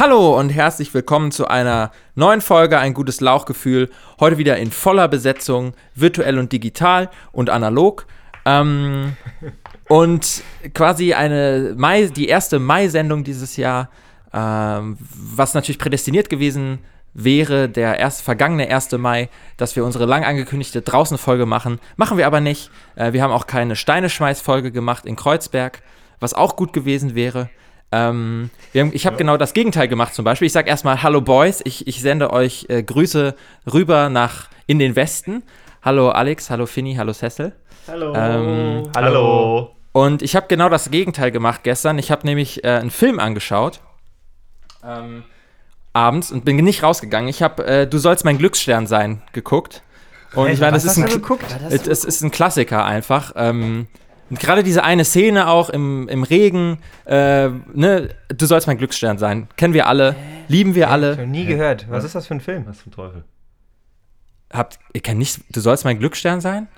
Hallo und herzlich willkommen zu einer neuen Folge Ein gutes Lauchgefühl. Heute wieder in voller Besetzung, virtuell und digital und analog. Ähm, und quasi eine Mai, die erste Mai-Sendung dieses Jahr, ähm, was natürlich prädestiniert gewesen wäre, der erst, vergangene 1. Mai, dass wir unsere lang angekündigte Draußen-Folge machen. Machen wir aber nicht. Äh, wir haben auch keine Steineschmeiß-Folge gemacht in Kreuzberg, was auch gut gewesen wäre. Ähm, haben, ich habe ja. genau das Gegenteil gemacht zum Beispiel. Ich sage erstmal Hallo Boys, ich, ich sende euch äh, Grüße rüber nach in den Westen. Hallo Alex, hallo Finny, hallo Cecil. Hallo. Ähm, hallo. Und ich habe genau das Gegenteil gemacht gestern. Ich habe nämlich äh, einen Film angeschaut. Ähm, abends und bin nicht rausgegangen. Ich habe äh, Du sollst mein Glücksstern sein geguckt. Und hey, ich meine, das, ist ein, das ist ein Klassiker einfach. Ähm, Gerade diese eine Szene auch im, im Regen, äh, ne, du sollst mein Glücksstern sein. Kennen wir alle, lieben wir alle. Ich habe nie gehört. Was ist das für ein Film? Was ein Teufel? Habt, ihr kennt nicht, du sollst mein Glücksstern sein?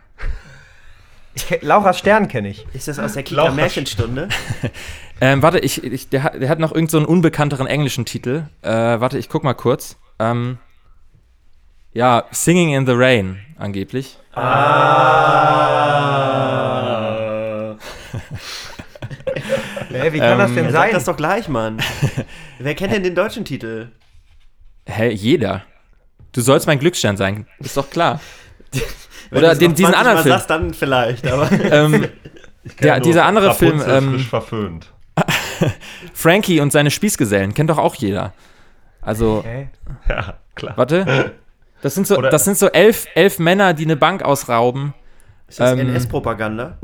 Ich, Laura's Stern kenne ich. Ist das aus der Kita Märchenstunde? ähm, warte, ich, ich, der, hat, der hat noch irgendeinen so unbekannteren englischen Titel. Äh, warte, ich guck mal kurz. Ähm, ja, Singing in the Rain, angeblich. Ah. hey, wie kann ähm, das denn sein? Sag das doch gleich, Mann. Wer kennt denn den deutschen Titel? Hä, hey, jeder. Du sollst mein Glücksstern sein, ist doch klar. Oder den, diesen anderen Film. Sagst, dann vielleicht, aber. ähm, der, dieser andere Film. Ähm, frisch verföhnt. Frankie und seine Spießgesellen kennt doch auch jeder. Also. Okay. Ja, klar. Warte. Das sind so, das sind so elf, elf Männer, die eine Bank ausrauben. Ist das ähm, NS-Propaganda?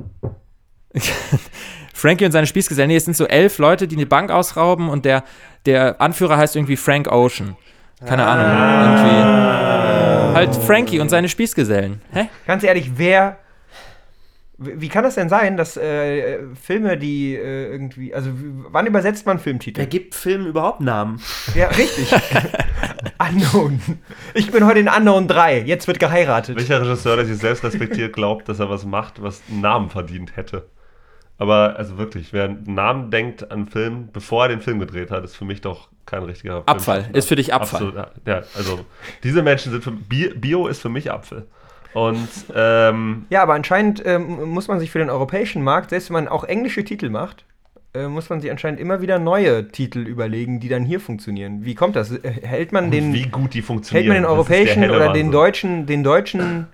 Frankie und seine Spießgesellen. Nee, es sind so elf Leute, die eine Bank ausrauben und der, der Anführer heißt irgendwie Frank Ocean. Keine ah. Ahnung. Irgendwie. Halt Frankie und seine Spießgesellen. Hä? Ganz ehrlich, wer. Wie kann das denn sein, dass äh, Filme, die äh, irgendwie. Also, wann übersetzt man Filmtitel? Wer gibt Filmen überhaupt Namen? Ja, richtig. Unknown. Ich bin heute in Unknown 3. Jetzt wird geheiratet. Welcher Regisseur, der sich selbst respektiert, glaubt, dass er was macht, was einen Namen verdient hätte? Aber also wirklich, wer einen Namen denkt an Film, bevor er den Film gedreht hat, ist für mich doch kein richtiger Abfall. Film. Ist für dich Abfall. Absolut, ja, also diese Menschen sind für Bio ist für mich Apfel. Und ähm, ja, aber anscheinend ähm, muss man sich für den europäischen Markt, selbst wenn man auch englische Titel macht, äh, muss man sich anscheinend immer wieder neue Titel überlegen, die dann hier funktionieren. Wie kommt das? Hält man den wie gut die funktionieren? Hält man den europäischen oder den deutschen, den deutschen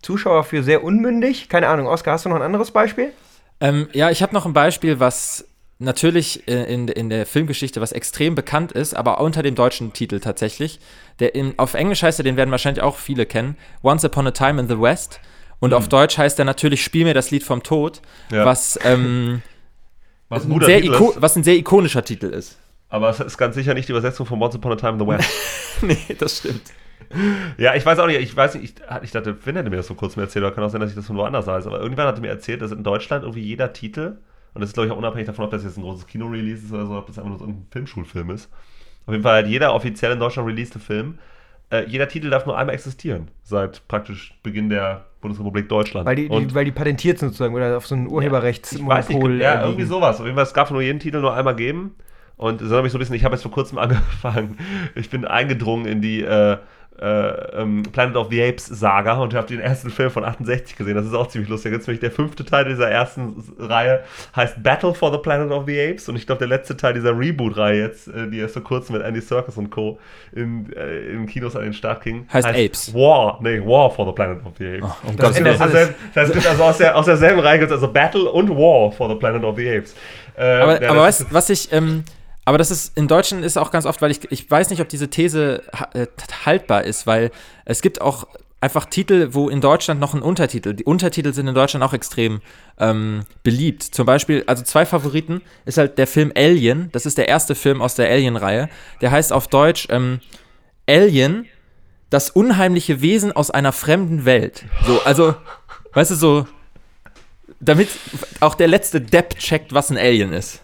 Zuschauer für sehr unmündig? Keine Ahnung. Oskar, hast du noch ein anderes Beispiel? Ähm, ja, ich habe noch ein Beispiel, was natürlich äh, in, in der Filmgeschichte, was extrem bekannt ist, aber unter dem deutschen Titel tatsächlich. Der in, auf Englisch heißt er, den werden wahrscheinlich auch viele kennen, Once Upon a Time in the West. Und mhm. auf Deutsch heißt er natürlich Spiel mir das Lied vom Tod, ja. was, ähm, was, ein sehr was ein sehr ikonischer Titel ist. Aber es ist ganz sicher nicht die Übersetzung von Once Upon a Time in the West. nee, das stimmt. Ja, ich weiß auch nicht, ich weiß nicht, ich, ich dachte, Finn hätte mir das so kurz mir erzählt, oder kann auch sein, dass ich das von woanders weiß, aber irgendwann hatte mir erzählt, dass in Deutschland irgendwie jeder Titel, und das ist glaube ich auch unabhängig davon, ob das jetzt ein großes Kino-Release ist oder so, ob das einfach nur so ein Filmschulfilm ist. Auf jeden Fall hat jeder offiziell in Deutschland released Film, äh, jeder Titel darf nur einmal existieren, seit praktisch Beginn der Bundesrepublik Deutschland. Weil die, die weil die patentiert sind sozusagen oder auf so ein Urheberrechtsmonopol. Ja, ja, irgendwie sowas. Auf jeden Fall, es gab nur jeden Titel nur einmal geben. Und das hat mich so ein bisschen, ich habe jetzt vor kurzem angefangen, ich bin eingedrungen in die äh, äh, ähm, Planet of the Apes Saga und habe den ersten Film von 68 gesehen. Das ist auch ziemlich lustig. Jetzt nämlich der fünfte Teil dieser ersten Reihe heißt Battle for the Planet of the Apes und ich glaube der letzte Teil dieser Reboot-Reihe jetzt, äh, die erst vor kurzem mit Andy Serkis und Co. in, äh, in Kinos an den Start ging, heißt, heißt, Apes. War, nee, War for the Planet of the Apes. Oh, um das, das, das, das heißt, also aus, der, aus derselben Reihe gibt es also Battle und War for the Planet of the Apes. Äh, aber, aber weißt, was ich ähm, aber das ist in Deutschen ist auch ganz oft, weil ich, ich weiß nicht, ob diese These äh, haltbar ist, weil es gibt auch einfach Titel, wo in Deutschland noch ein Untertitel. Die Untertitel sind in Deutschland auch extrem ähm, beliebt. Zum Beispiel, also zwei Favoriten ist halt der Film Alien. Das ist der erste Film aus der Alien-Reihe. Der heißt auf Deutsch ähm, Alien, das unheimliche Wesen aus einer fremden Welt. So, also, weißt du, so, damit auch der letzte Depp checkt, was ein Alien ist.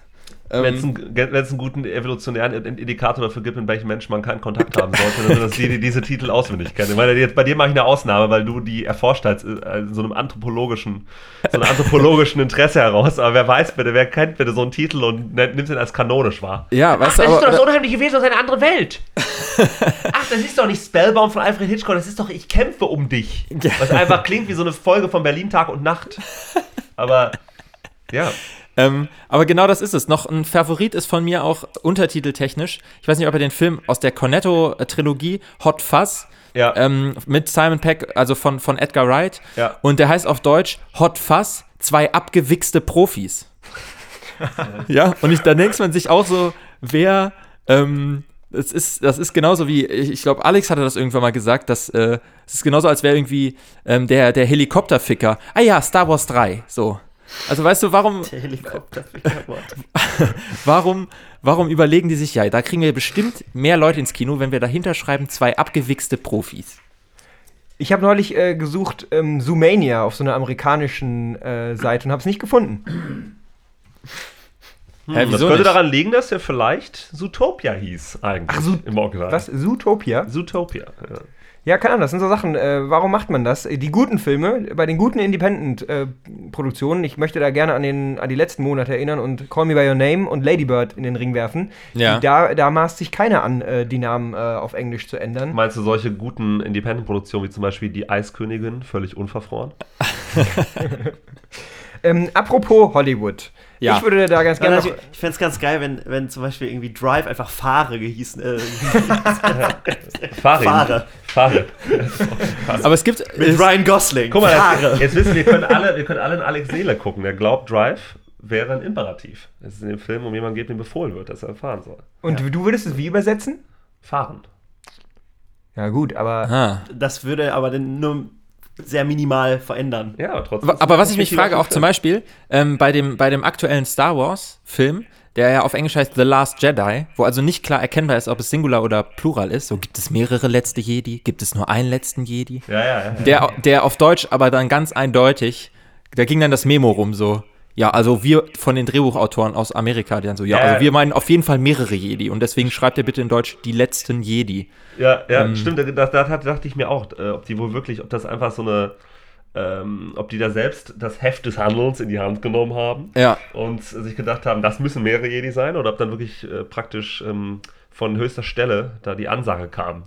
Ähm, Wenn es einen, einen guten evolutionären Indikator dafür gibt, mit welchen Menschen man keinen Kontakt haben sollte, dann sind das die, die diese Titel auswendig kennen. Weil jetzt, bei dir mache ich eine Ausnahme, weil du die erforscht hast, äh, so einem anthropologischen, so einem anthropologischen Interesse heraus. Aber wer weiß bitte, wer kennt bitte so einen Titel und nimmt den als kanonisch wahr? ja, weißt du, das ist doch das aber, unheimliche Wesen aus einer anderen Welt. Ach, das ist doch nicht Spellbound von Alfred Hitchcock, das ist doch Ich kämpfe um dich. Was einfach klingt wie so eine Folge von Berlin Tag und Nacht. Aber ja. Ähm, aber genau das ist es. Noch ein Favorit ist von mir auch untertiteltechnisch. Ich weiß nicht, ob ihr den Film aus der Cornetto-Trilogie Hot Fuzz Ja. ähm, mit Simon Peck, also von, von Edgar Wright. Ja. Und der heißt auf Deutsch Hot Fuzz, zwei abgewichste Profis. ja, und ich, da denkt man sich auch so, wer, ähm, das ist, das ist genauso wie, ich, ich glaube, Alex hatte das irgendwann mal gesagt, dass äh, es ist genauso, als wäre irgendwie ähm, der, der Helikopterficker. Ah ja, Star Wars 3, so. Also weißt du, warum, Der Helikopter. warum, warum überlegen die sich, ja, da kriegen wir bestimmt mehr Leute ins Kino, wenn wir dahinter schreiben, zwei abgewichste Profis. Ich habe neulich äh, gesucht ähm, Zoomania auf so einer amerikanischen äh, Seite und habe es nicht gefunden. Hä, das könnte nicht? daran liegen, dass der vielleicht Zootopia hieß, eigentlich. Ach, Zoot- im Original. Was? Zootopia? Zootopia. Ja. Ja, keine Ahnung, das sind so Sachen. Äh, warum macht man das? Die guten Filme, bei den guten Independent-Produktionen, ich möchte da gerne an, den, an die letzten Monate erinnern und Call Me By Your Name und Lady Bird in den Ring werfen. Ja. Die, da, da maßt sich keiner an, äh, die Namen äh, auf Englisch zu ändern. Meinst du solche guten Independent-Produktionen wie zum Beispiel Die Eiskönigin, völlig unverfroren? Ähm, apropos Hollywood. Ja. Ich würde da ganz gerne noch, Ich fände es ganz geil, wenn, wenn zum Beispiel irgendwie Drive einfach Fahre gehießen. Äh. Fahre. Fahre. Aber es gibt. mit es, Ryan Gosling. Guck mal, Fahre. jetzt, jetzt wissen wir, wir können alle, wir können alle in Alex Seele gucken. Der glaubt, Drive wäre ein Imperativ. Es ist in dem Film um jemanden geht, dem befohlen wird, dass er fahren soll. Und du würdest es wie übersetzen? Fahren. Ja, gut, aber. ah. Das würde aber dann nur sehr minimal verändern. Ja, aber trotzdem. Aber was ich mich frage, auch zum Beispiel ähm, bei, dem, bei dem aktuellen Star Wars-Film, der ja auf Englisch heißt The Last Jedi, wo also nicht klar erkennbar ist, ob es Singular oder Plural ist. So gibt es mehrere letzte Jedi, gibt es nur einen letzten Jedi. Ja, ja, ja. Der, der auf Deutsch aber dann ganz eindeutig, da ging dann das Memo rum so. Ja, also wir von den Drehbuchautoren aus Amerika, die dann so, ja, also wir meinen auf jeden Fall mehrere Jedi und deswegen schreibt er bitte in Deutsch die letzten Jedi. Ja, ja, Ähm. stimmt. Da, da, da dachte ich mir auch, äh, ob die wohl wirklich, ob das einfach so eine, ähm, ob die da selbst das Heft des Handelns in die Hand genommen haben Ja, und sich gedacht haben, das müssen mehrere Jedi sein, oder ob dann wirklich äh, praktisch ähm, von höchster Stelle da die Ansage kam.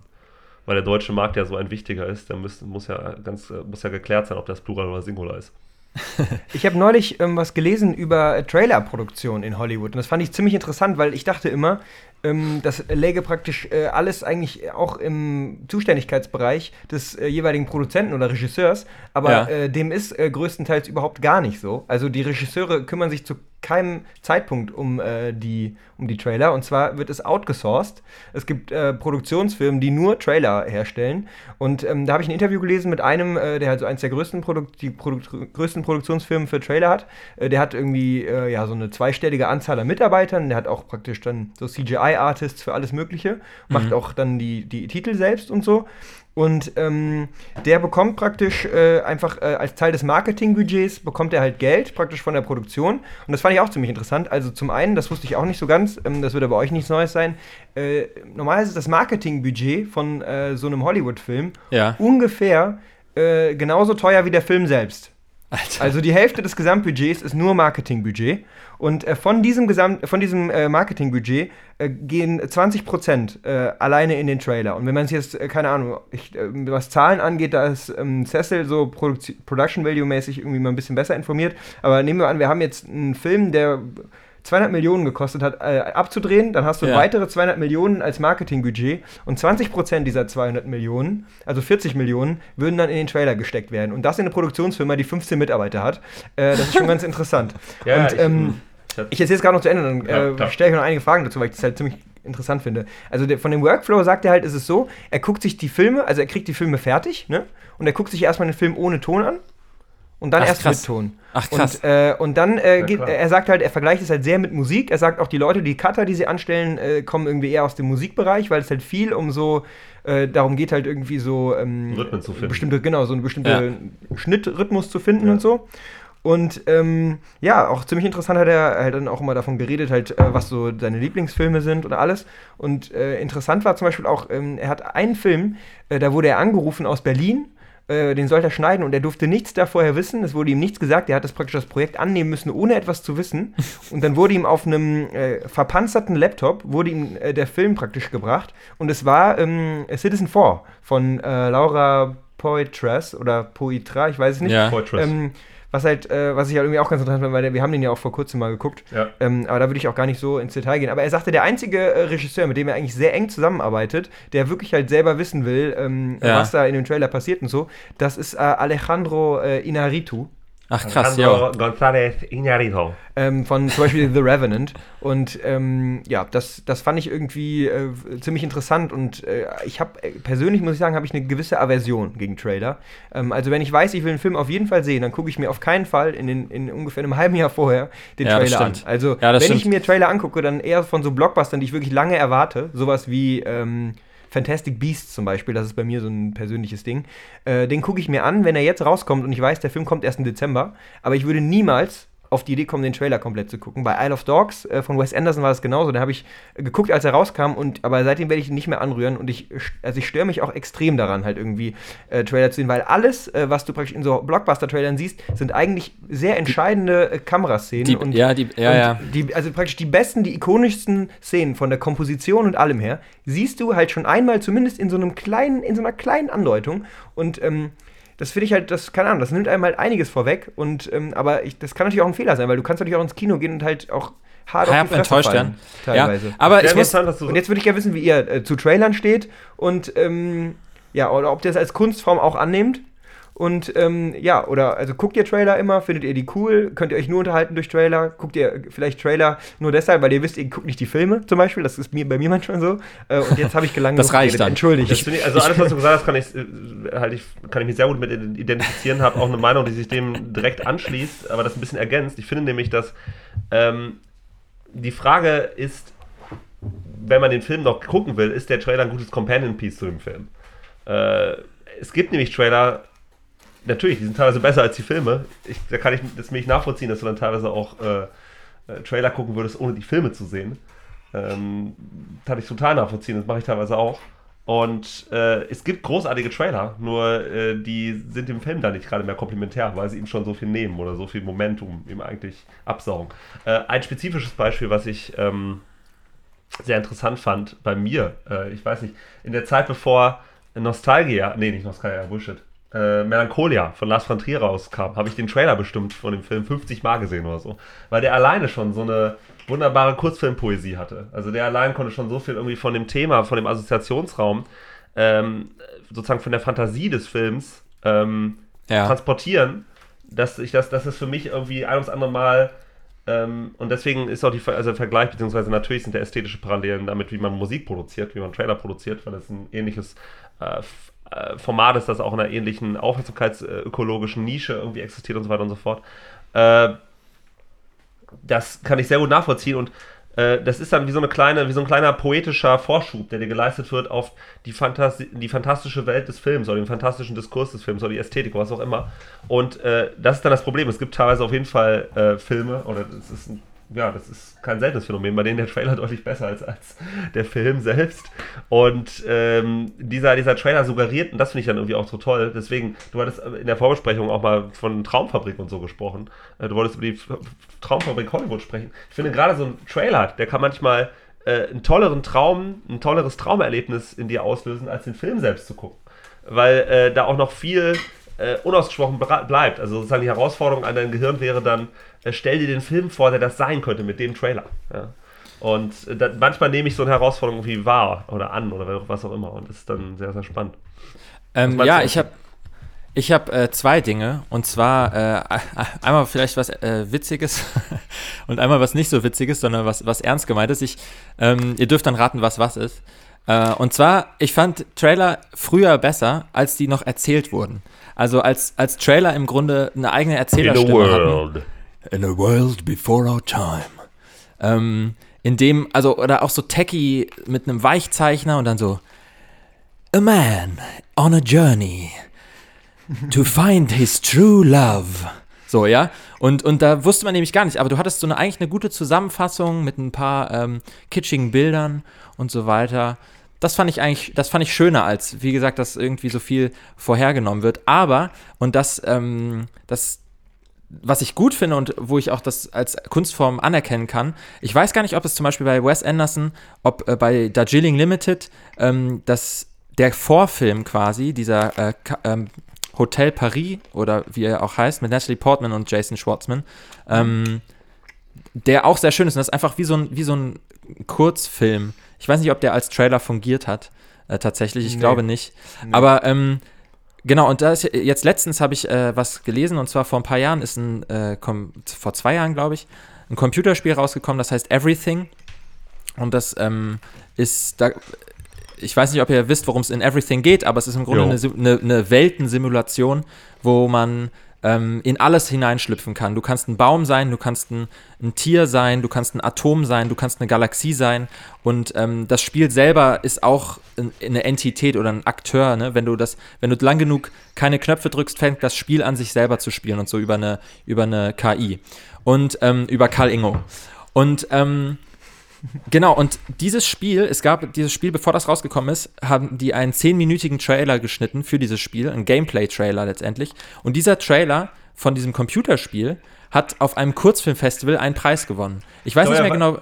Weil der deutsche Markt ja so ein wichtiger ist, da muss, muss, ja ganz, äh, muss ja geklärt sein, ob das Plural oder Singular ist. Ich habe neulich ähm, was gelesen über äh, Trailerproduktion in Hollywood und das fand ich ziemlich interessant, weil ich dachte immer, ähm, das läge praktisch äh, alles eigentlich auch im Zuständigkeitsbereich des äh, jeweiligen Produzenten oder Regisseurs, aber Ja. äh, dem ist äh, größtenteils überhaupt gar nicht so. Also die Regisseure kümmern sich zu keinem Zeitpunkt um, äh, die, um die Trailer und zwar wird es outgesourced. Es gibt äh, Produktionsfirmen, die nur Trailer herstellen und ähm, da habe ich ein Interview gelesen mit einem, äh, der halt so eins der größten, Produk die Produ größten Produktionsfirmen für Trailer hat. Äh, der hat irgendwie äh, ja so eine zweistellige Anzahl an Mitarbeitern. Der hat auch praktisch dann so CGI-Artists für alles Mögliche. Macht auch dann die, die Titel selbst und so. Und ähm, der bekommt praktisch äh, einfach äh, als Teil des Marketingbudgets bekommt er halt Geld praktisch von der Produktion. Und das fand ich auch ziemlich interessant. Also zum einen, das wusste ich auch nicht so ganz, ähm, das wird aber euch nichts Neues sein. Äh, normalerweise ist das Marketingbudget von äh, so einem Hollywood-Film ja. ungefähr äh, genauso teuer wie der Film selbst. Alter. Also die Hälfte des Gesamtbudgets ist nur Marketingbudget. Und äh, von diesem, Gesamt, von diesem äh, Marketingbudget äh, gehen 20% äh, alleine in den Trailer. Und wenn man es jetzt, äh, keine Ahnung, ich, äh, was Zahlen angeht, da ist ähm, Cecil so Produzi- Production Value-mäßig irgendwie mal ein bisschen besser informiert. Aber nehmen wir an, wir haben jetzt einen Film, der 200 Millionen gekostet hat, äh, abzudrehen, dann hast du Ja. weitere 200 Millionen als Marketingbudget und 20% dieser 200 Millionen, also 40 Millionen, würden dann in den Trailer gesteckt werden. Und das in eine Produktionsfirma, die 15 Mitarbeiter hat. Äh, das ist schon ganz interessant. Ja, und ich- ähm, ich erzähle es gerade noch zu Ende, dann Ja, äh, stelle ich noch einige Fragen dazu, weil ich das halt ziemlich interessant finde. Also der, von dem Workflow sagt er halt, ist es so, er guckt sich die Filme, also er kriegt die Filme fertig, ne? Und er guckt sich erstmal den Film ohne Ton an und dann Ach, erst krass. mit Ton. Ach krass. Und, äh, und dann äh, Ja, geht, er sagt halt, er vergleicht es halt sehr mit Musik. Er sagt auch, die Leute, die Cutter, die sie anstellen, äh, kommen irgendwie eher aus dem Musikbereich, weil es halt viel um so, äh, darum geht halt irgendwie so ähm, Rhythmen zu finden. Bestimmte, genau, so eine bestimmte Schnittrhythmus zu finden Ja. und so. Und ähm, ja, auch ziemlich interessant hat er halt dann auch immer davon geredet, halt, äh, was so seine Lieblingsfilme sind oder alles. Und äh, interessant war zum Beispiel auch, ähm, er hat einen Film, äh, da wurde er angerufen aus Berlin äh, den sollte er schneiden und er durfte nichts da vorher wissen. Es wurde ihm nichts gesagt. Er hat das praktisch das Projekt annehmen müssen, ohne etwas zu wissen. Und dann wurde ihm auf einem äh, verpanzerten Laptop wurde ihm äh, der Film praktisch gebracht. Und es war ähm, Citizen 4 von äh, Laura Poitras oder Poitra, ich weiß es nicht. Ja. Fortress. Ähm, was halt, äh, was ich halt irgendwie auch ganz interessant fand, weil wir haben den ja auch vor kurzem mal geguckt. Ja. Ähm, aber da würde ich auch gar nicht so ins Detail gehen. Aber er sagte, der einzige äh, Regisseur, mit dem er eigentlich sehr eng zusammenarbeitet, der wirklich halt selber wissen will, ähm, Ja. was da in dem Trailer passiert und so, das ist äh, Alejandro äh, Inarritu. Ach krass, ja. González Iñárritu. Ähm, von zum Beispiel The Revenant. Und ähm, ja, das, das fand ich irgendwie äh, ziemlich interessant. Und äh, ich habe äh, persönlich, muss ich sagen, habe ich eine gewisse Aversion gegen Trailer. Ähm, also wenn ich weiß, ich will einen Film auf jeden Fall sehen, dann gucke ich mir auf keinen Fall in, den, in ungefähr einem halben Jahr vorher den Ja, das Trailer an. stimmt. Also Ja, das wenn ich stimmt. mir Trailer angucke, dann eher von so Blockbustern, die ich wirklich lange erwarte. Sowas wie ähm, Fantastic Beasts zum Beispiel, das ist bei mir so ein persönliches Ding. Äh, den gucke ich mir an, wenn er jetzt rauskommt und ich weiß, der Film kommt erst im Dezember. Aber ich würde niemals auf die Idee kommen, den Trailer komplett zu gucken. Bei Isle of Dogs äh, von Wes Anderson war das genauso. Da habe ich geguckt, als er rauskam, und aber seitdem werde ich ihn nicht mehr anrühren. Und ich, also ich störe mich auch extrem daran, halt irgendwie äh, Trailer zu sehen, weil alles, äh, was du praktisch in so Blockbuster-Trailern siehst, sind eigentlich sehr entscheidende äh, Kameraszenen. Die, und ja, die, ja, und ja. Die, also praktisch die besten, die ikonischsten Szenen von der Komposition und allem her, siehst du halt schon einmal zumindest in so einem kleinen, in so einer kleinen Andeutung. Und ähm, das finde ich halt, das, keine Ahnung, das nimmt einem halt einiges vorweg. Und, ähm, aber ich, das kann natürlich auch ein Fehler sein, weil du kannst natürlich auch ins Kino gehen und halt auch hart auf die enttäuscht fallen, werden. Ja, Teilweise. aber ich muss, interessant, dass du Und jetzt würde ich gerne wissen, wie ihr äh, zu Trailern steht und ähm, ja, oder ob ihr das als Kunstform auch annehmt. Und ähm, ja, oder also guckt ihr Trailer immer, findet ihr die cool? Könnt ihr euch nur unterhalten durch Trailer? Guckt ihr vielleicht Trailer nur deshalb, weil ihr wisst, ihr guckt nicht die Filme zum Beispiel? Das ist mir bei mir manchmal so. Äh, und jetzt habe ich gelangt. Das reicht dann. Entschuldigt. Das finde ich, also alles, was du gesagt hast, kann ich, halt ich, kann ich mich sehr gut mit identifizieren, habe auch eine Meinung, die sich dem direkt anschließt, aber das ein bisschen ergänzt. Ich finde nämlich, dass ähm, die Frage ist, wenn man den Film noch gucken will, ist der Trailer ein gutes Companion Piece zu dem Film? Äh, es gibt nämlich Trailer, natürlich, die sind teilweise besser als die Filme. Ich, da kann ich das mich nachvollziehen, dass du dann teilweise auch äh, äh, Trailer gucken würdest, ohne die Filme zu sehen. Ähm, kann ich total nachvollziehen, das mache ich teilweise auch. Und äh, es gibt großartige Trailer, nur äh, die sind dem Film dann nicht gerade mehr komplementär, weil sie ihm schon so viel nehmen oder so viel Momentum ihm eigentlich absaugen. Äh, ein spezifisches Beispiel, was ich ähm, sehr interessant fand bei mir, äh, ich weiß nicht, in der Zeit bevor Nostalgia, nee, nicht Nostalgia, Bullshit, äh, Melancholia von Lars von Trier rauskam, habe ich den Trailer bestimmt von dem Film 50 Mal gesehen oder so, weil der alleine schon so eine wunderbare Kurzfilmpoesie hatte. Also der allein konnte schon so viel irgendwie von dem Thema, von dem Assoziationsraum, ähm, sozusagen von der Fantasie des Films ähm, ja. transportieren, dass ich das, das ist für mich irgendwie ein ums andere Mal ähm, und deswegen ist auch die also der Vergleich, beziehungsweise natürlich sind da ästhetische Parallelen damit, wie man Musik produziert, wie man Trailer produziert, weil das ein ähnliches äh, äh, Format ist, das auch in einer ähnlichen aufmerksamkeitsökologischen Nische irgendwie existiert und so weiter und so fort. Äh, das kann ich sehr gut nachvollziehen und äh, das ist dann wie so eine kleine, wie so ein kleiner poetischer Vorschub, der dir geleistet wird auf die, Fantasi die fantastische Welt des Films oder den fantastischen Diskurs des Films oder die Ästhetik, was auch immer. Und äh, das ist dann das Problem. Es gibt teilweise auf jeden Fall äh, Filme, oder das ist ein, ja, das ist kein seltenes Phänomen, bei denen der Trailer deutlich besser ist als der Film selbst. Und ähm, dieser, dieser Trailer suggeriert, und das finde ich dann irgendwie auch so toll, deswegen, du hattest in der Vorbesprechung auch mal von Traumfabrik und so gesprochen. Äh, Du wolltest über die Traumfabrik Hollywood sprechen. Ich finde gerade so ein Trailer, der kann manchmal äh, einen tolleren Traum, ein tolleres Traumerlebnis in dir auslösen, als den Film selbst zu gucken. Weil äh, da auch noch viel äh, unausgesprochen bleibt. Also sozusagen die Herausforderung an dein Gehirn wäre dann, stell dir den Film vor, der das sein könnte mit dem Trailer. Ja. Und äh, da, manchmal nehme ich so eine Herausforderung irgendwie wahr oder an oder was auch immer. Und das ist dann sehr, sehr spannend. Ähm, ja, ich habe ich hab, äh, zwei Dinge. Und zwar äh, einmal vielleicht was äh, Witziges und einmal was nicht so Witziges, sondern was, was ernst gemeintes. Ich, ähm, ihr dürft dann raten, was was ist. Äh, und zwar, ich fand Trailer früher besser, als die noch erzählt wurden. Also als, als Trailer im Grunde eine eigene Erzählerstimme hatten. In a world before our time. Ähm, in dem, also, oder auch so techy mit einem Weichzeichner und dann so, A man on a journey to find his true love. So, ja. Und, und da wusste man nämlich gar nicht, aber du hattest so eine eigentlich eine gute Zusammenfassung mit ein paar ähm, kitschigen Bildern und so weiter. Das fand ich eigentlich, das fand ich schöner, als, wie gesagt, dass irgendwie so viel vorhergenommen wird. Aber, und das, ähm, das, was ich gut finde und wo ich auch das als Kunstform anerkennen kann, ich weiß gar nicht, ob es zum Beispiel bei Wes Anderson, ob äh, bei Darjeeling Limited, ähm, das, der Vorfilm quasi, dieser äh, ähm, Hotel Paris oder wie er auch heißt, mit Natalie Portman und Jason Schwartzman, ähm, der auch sehr schön ist. Und das ist einfach wie so ein, wie so ein Kurzfilm. Ich weiß nicht, ob der als Trailer fungiert hat, äh, tatsächlich. Ich Nee. glaube nicht. Aber ähm, genau, und da ist jetzt letztens habe ich äh, was gelesen und zwar vor ein paar Jahren ist ein, äh, vor zwei Jahren, glaube ich, ein Computerspiel rausgekommen, das heißt Everything. Und das ähm, ist da. Ich weiß nicht, ob ihr wisst, worum es in Everything geht, aber es ist im Grunde eine, eine, eine Weltensimulation, wo man ähm, in alles hineinschlüpfen kann. Du kannst ein Baum sein, du kannst ein, ein Tier sein, du kannst ein Atom sein, du kannst eine Galaxie sein. Und ähm, das Spiel selber ist auch ein, eine Entität oder ein Akteur. Ne? Wenn du das, wenn du lang genug keine Knöpfe drückst, fängt das Spiel an, sich selber zu spielen und so über eine, über eine KI. Und ähm, über Karl Ingo. Und ähm, Genau, und dieses Spiel, es gab dieses Spiel, bevor das rausgekommen ist, haben die einen zehnminütigen Trailer geschnitten für dieses Spiel, ein Gameplay-Trailer letztendlich. Und dieser Trailer von diesem Computerspiel hat auf einem Kurzfilmfestival einen Preis gewonnen. Ich weiß Oh nicht ja, mehr genau,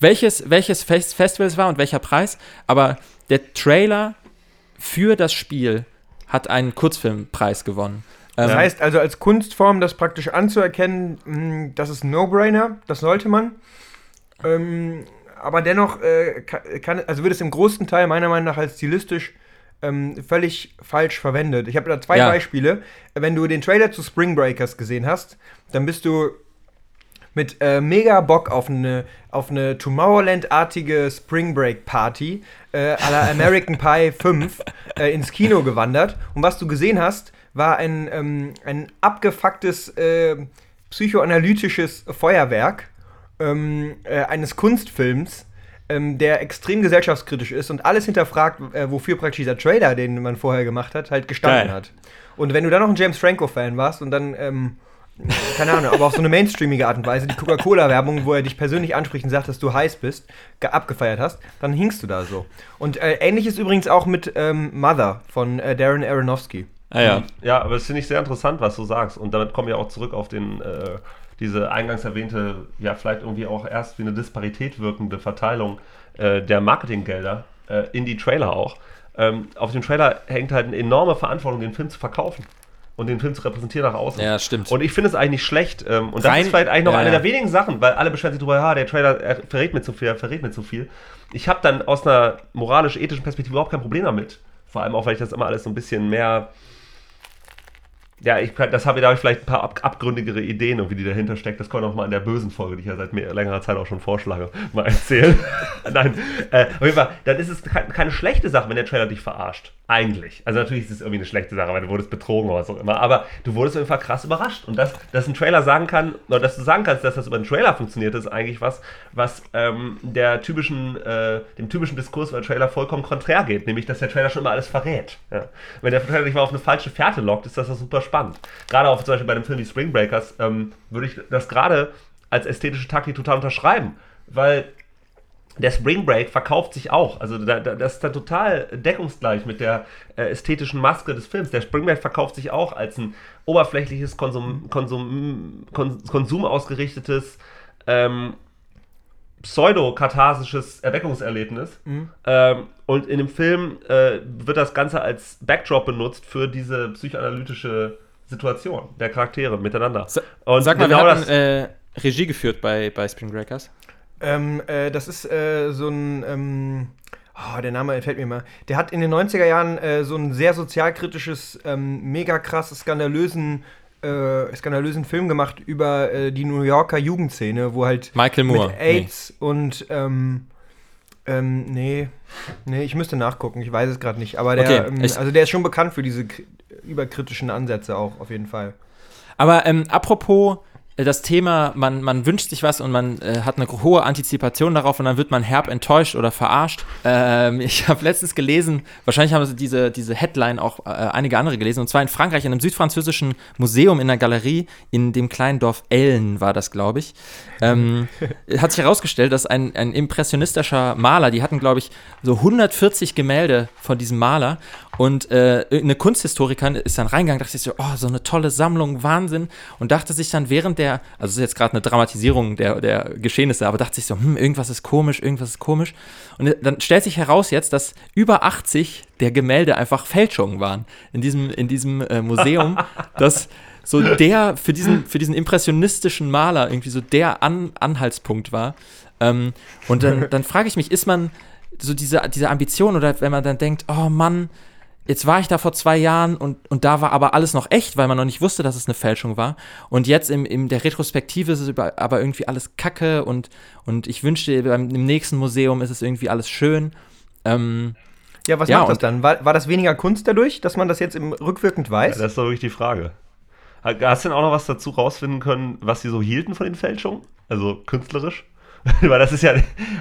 welches, welches Fest Festival es war und welcher Preis, aber der Trailer für das Spiel hat einen Kurzfilmpreis gewonnen. Das Ähm, heißt also als Kunstform, das praktisch anzuerkennen, mh, das ist No-Brainer, das sollte man. Ähm, aber dennoch äh, ka- kann, also wird es im großen Teil meiner Meinung nach als stilistisch ähm, völlig falsch verwendet. Ich habe da zwei Ja. Beispiele. Wenn du den Trailer zu Spring Breakers gesehen hast, dann bist du mit äh, mega Bock auf eine, auf eine Tomorrowland-artige Spring Break Party äh, à la American Pie 5 äh, ins Kino gewandert. Und was du gesehen hast, war ein, ähm, ein abgefucktes äh, psychoanalytisches Feuerwerk ähm, äh, eines Kunstfilms, ähm, der extrem gesellschaftskritisch ist und alles hinterfragt, äh, wofür praktisch dieser Trailer, den man vorher gemacht hat, halt gestanden Geil. hat. Und wenn du dann noch ein James Franco-Fan warst und dann ähm, keine Ahnung, aber auf so eine mainstreamige Art und Weise, die Coca-Cola-Werbung, wo er dich persönlich anspricht und sagt, dass du heiß bist, ge- abgefeiert hast, dann hingst du da so. Und äh, ähnlich ist übrigens auch mit ähm, Mother von äh, Darren Aronofsky. ah, ja. Ja, aber das finde ich sehr interessant, was du sagst. Und damit kommen wir auch zurück auf den, äh, diese eingangs erwähnte, ja, vielleicht irgendwie auch erst wie eine Disparität wirkende Verteilung äh, der Marketinggelder äh, in die Trailer auch. Ähm, auf dem Trailer hängt halt eine enorme Verantwortung, den Film zu verkaufen und den Film zu repräsentieren nach außen. Ja, stimmt. Und ich finde es eigentlich nicht schlecht. Ähm, und das Rein- ist vielleicht eigentlich noch ja, eine der wenigen Sachen, weil alle beschweren sich darüber, ja, der Trailer er verrät mir zu viel, er verrät mir zu viel. Ich habe dann aus einer moralisch-ethischen Perspektive überhaupt kein Problem damit. Vor allem auch, weil ich das immer alles so ein bisschen mehr. Ja, ich, das habe, da habe ich vielleicht ein paar ab, abgründigere Ideen, irgendwie, die dahinter steckt. Das können wir auch mal in der bösen Folge, die ich ja seit mehr, längerer Zeit auch schon vorschlage, mal erzählen. Nein, äh, auf jeden Fall, dann ist es ke- keine schlechte Sache, wenn der Trailer dich verarscht. Eigentlich. Also natürlich ist es irgendwie eine schlechte Sache, weil du wurdest betrogen oder was auch immer. Aber du wurdest auf jeden Fall krass überrascht. Und dass, dass ein Trailer sagen kann, oder dass du sagen kannst, dass das über einen Trailer funktioniert, ist eigentlich was, was ähm, der typischen, äh, dem typischen Diskurs über Trailer vollkommen konträr geht. Nämlich, dass der Trailer schon immer alles verrät. Ja. Wenn der Trailer dich mal auf eine falsche Fährte lockt, ist das, das super spannend. Gerade auch zum Beispiel bei dem Film wie Spring Breakers ähm, würde ich das gerade als ästhetische Taktik total unterschreiben. Weil der Spring Break verkauft sich auch. Also da, da, das ist dann total deckungsgleich mit der äh, ästhetischen Maske des Films. Der Spring Break verkauft sich auch als ein oberflächliches, Konsum, Konsum, kon, konsumausgerichtetes, ähm, pseudo-katharsisches Erweckungserlebnis. Ähm, und in dem Film äh, wird das Ganze als Backdrop benutzt für diese psychoanalytische Situation der Charaktere miteinander. Sa- Und Sag mal, genau hatten das- äh, Regie geführt bei, bei Spring Breakers. Ähm, äh, das ist äh, so ein, ähm, oh, der Name entfällt mir mal. Der hat in den 90er Jahren äh, so ein sehr sozialkritisches, ähm, mega krass skandalösen, äh, skandalösen Film gemacht über äh, die New Yorker Jugendszene, wo halt Michael Moore. mit AIDS und, ähm, ähm, nee, nee, ich müsste nachgucken, ich weiß es gerade nicht. Aber der, Okay, ähm, also der ist schon bekannt für diese kri- überkritischen Ansätze auch, auf jeden Fall. Aber ähm, apropos das Thema, man, man wünscht sich was und man äh, hat eine hohe Antizipation darauf und dann wird man herb enttäuscht oder verarscht. Ähm, ich habe letztens gelesen, wahrscheinlich haben diese, diese Headline auch äh, einige andere gelesen, und zwar in Frankreich, in einem südfranzösischen Museum in der Galerie in dem kleinen Dorf Ellen war das, glaube ich. Ähm, hat sich herausgestellt, dass ein, ein impressionistischer Maler, die hatten, glaube ich, so 140 Gemälde von diesem Maler und äh, eine Kunsthistorikerin ist dann reingegangen, dachte sich so, oh, so eine tolle Sammlung, Wahnsinn. Und dachte sich dann während der, also es ist jetzt gerade eine Dramatisierung der, der Geschehnisse, aber dachte sich so, hm, irgendwas ist komisch, irgendwas ist komisch. Und dann stellt sich heraus jetzt, dass über 80 der Gemälde einfach Fälschungen waren in diesem, in diesem äh, Museum, dass so der für diesen, für diesen impressionistischen Maler irgendwie so der An Anhaltspunkt war. Ähm, und dann, dann frage ich mich, ist man so diese, diese Ambition oder wenn man dann denkt, oh Mann, jetzt war ich da vor zwei Jahren und, und da war aber alles noch echt, weil man noch nicht wusste, dass es eine Fälschung war. Und jetzt im, in der Retrospektive ist es aber irgendwie alles Kacke und, und ich wünschte, beim, im nächsten Museum ist es irgendwie alles schön. Ähm, Ja, was Ja, macht das dann? War, war das weniger Kunst dadurch, dass man das jetzt im rückwirkend Ja, weiß? das ist doch wirklich die Frage. Hast du denn auch noch was dazu rausfinden können, was sie so hielten von den Fälschungen? Also künstlerisch? Weil das ist ja,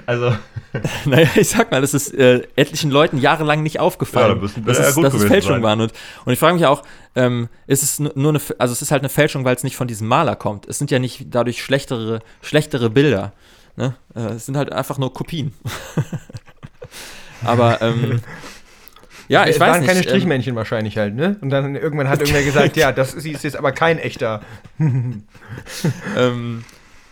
also, Naja, ich sag mal, das ist äh, etlichen Leuten jahrelang nicht Ja, aufgefallen, da müssen- dass, ja, es, gut dass es gewesen Fälschungen sein. waren. Und, und ich frage mich auch, ähm, ist es nu- nur eine, also es ist halt eine Fälschung, weil es nicht von diesem Maler kommt. Es sind ja nicht dadurch schlechtere, schlechtere Bilder. Ne? Äh, es sind halt einfach nur Kopien. Aber ähm, ja, ich es weiß waren nicht. keine ähm, Strichmännchen wahrscheinlich halt, ne? Und dann irgendwann hat irgendwer gesagt, ja, das ist ist jetzt aber kein echter. ähm,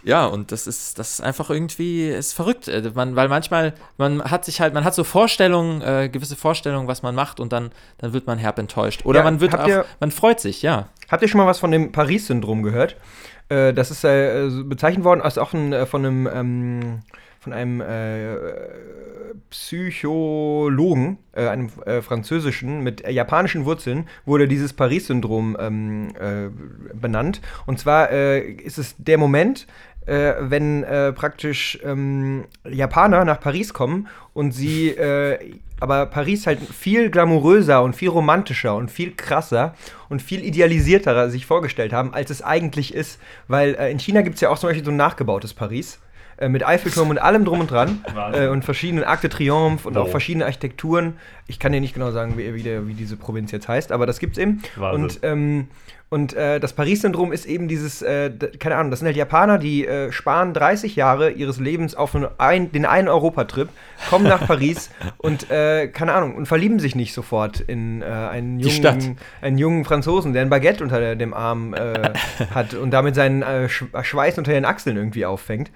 ja, und das ist, das ist einfach irgendwie, ist verrückt. Äh, Man, weil manchmal, man hat sich halt, man hat so Vorstellungen, äh, gewisse Vorstellungen, was man macht und dann, dann wird man herb enttäuscht. Oder Ja, man wird auch, ihr- man freut sich, ja. Habt ihr schon mal was von dem Paris-Syndrom gehört? Äh, das ist äh, bezeichnet worden als auch ein, äh, von einem, ähm, von einem äh, Psychologen, einem französischen mit japanischen Wurzeln, wurde dieses Paris-Syndrom ähm, äh, benannt. Und zwar ist es der Moment, äh, wenn äh, praktisch ähm, Japaner nach Paris kommen und sie äh, aber Paris halt viel glamouröser und viel romantischer und viel krasser und viel idealisierter sich vorgestellt haben, als es eigentlich ist. Weil äh, in China gibt es ja auch zum Beispiel so ein nachgebautes Paris. äh, Mit Eiffelturm und allem drum und dran. Äh, und verschiedenen Arc de Triomphe und Oh. auch verschiedene Architekturen. Ich kann dir nicht genau sagen, wie, wie, der, wie diese Provinz jetzt heißt, aber das gibt's eben. Wahnsinn. Und ähm, und äh, das Paris-Syndrom ist eben dieses, äh, keine Ahnung, das sind halt Japaner, die äh, sparen 30 Jahre ihres Lebens auf ein, den einen Europatrip, kommen nach Paris und, äh, keine Ahnung, und verlieben sich nicht sofort in äh, einen, jungen, einen jungen Franzosen, der ein Baguette unter dem Arm äh, hat und damit seinen Sch Schweiß unter den Achseln irgendwie auffängt.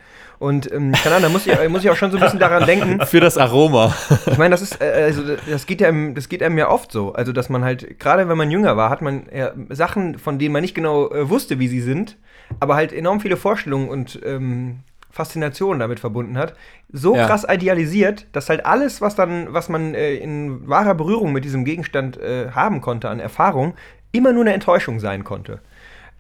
Und, ähm, keine Ahnung, da muss ich, äh, muss ich auch schon so ein bisschen daran denken, Für das Aroma. ich meine, das ist, äh, also das geht ja, im- das geht einem ja oft so. Also, dass man halt, gerade wenn man jünger war, hat man ja Sachen, von denen man nicht genau äh, wusste, wie sie sind, aber halt enorm viele Vorstellungen und ähm, Faszinationen damit verbunden hat, so Ja. krass idealisiert, dass halt alles, was dann, was man äh, in wahrer Berührung mit diesem Gegenstand äh, haben konnte an Erfahrung, immer nur eine Enttäuschung sein konnte.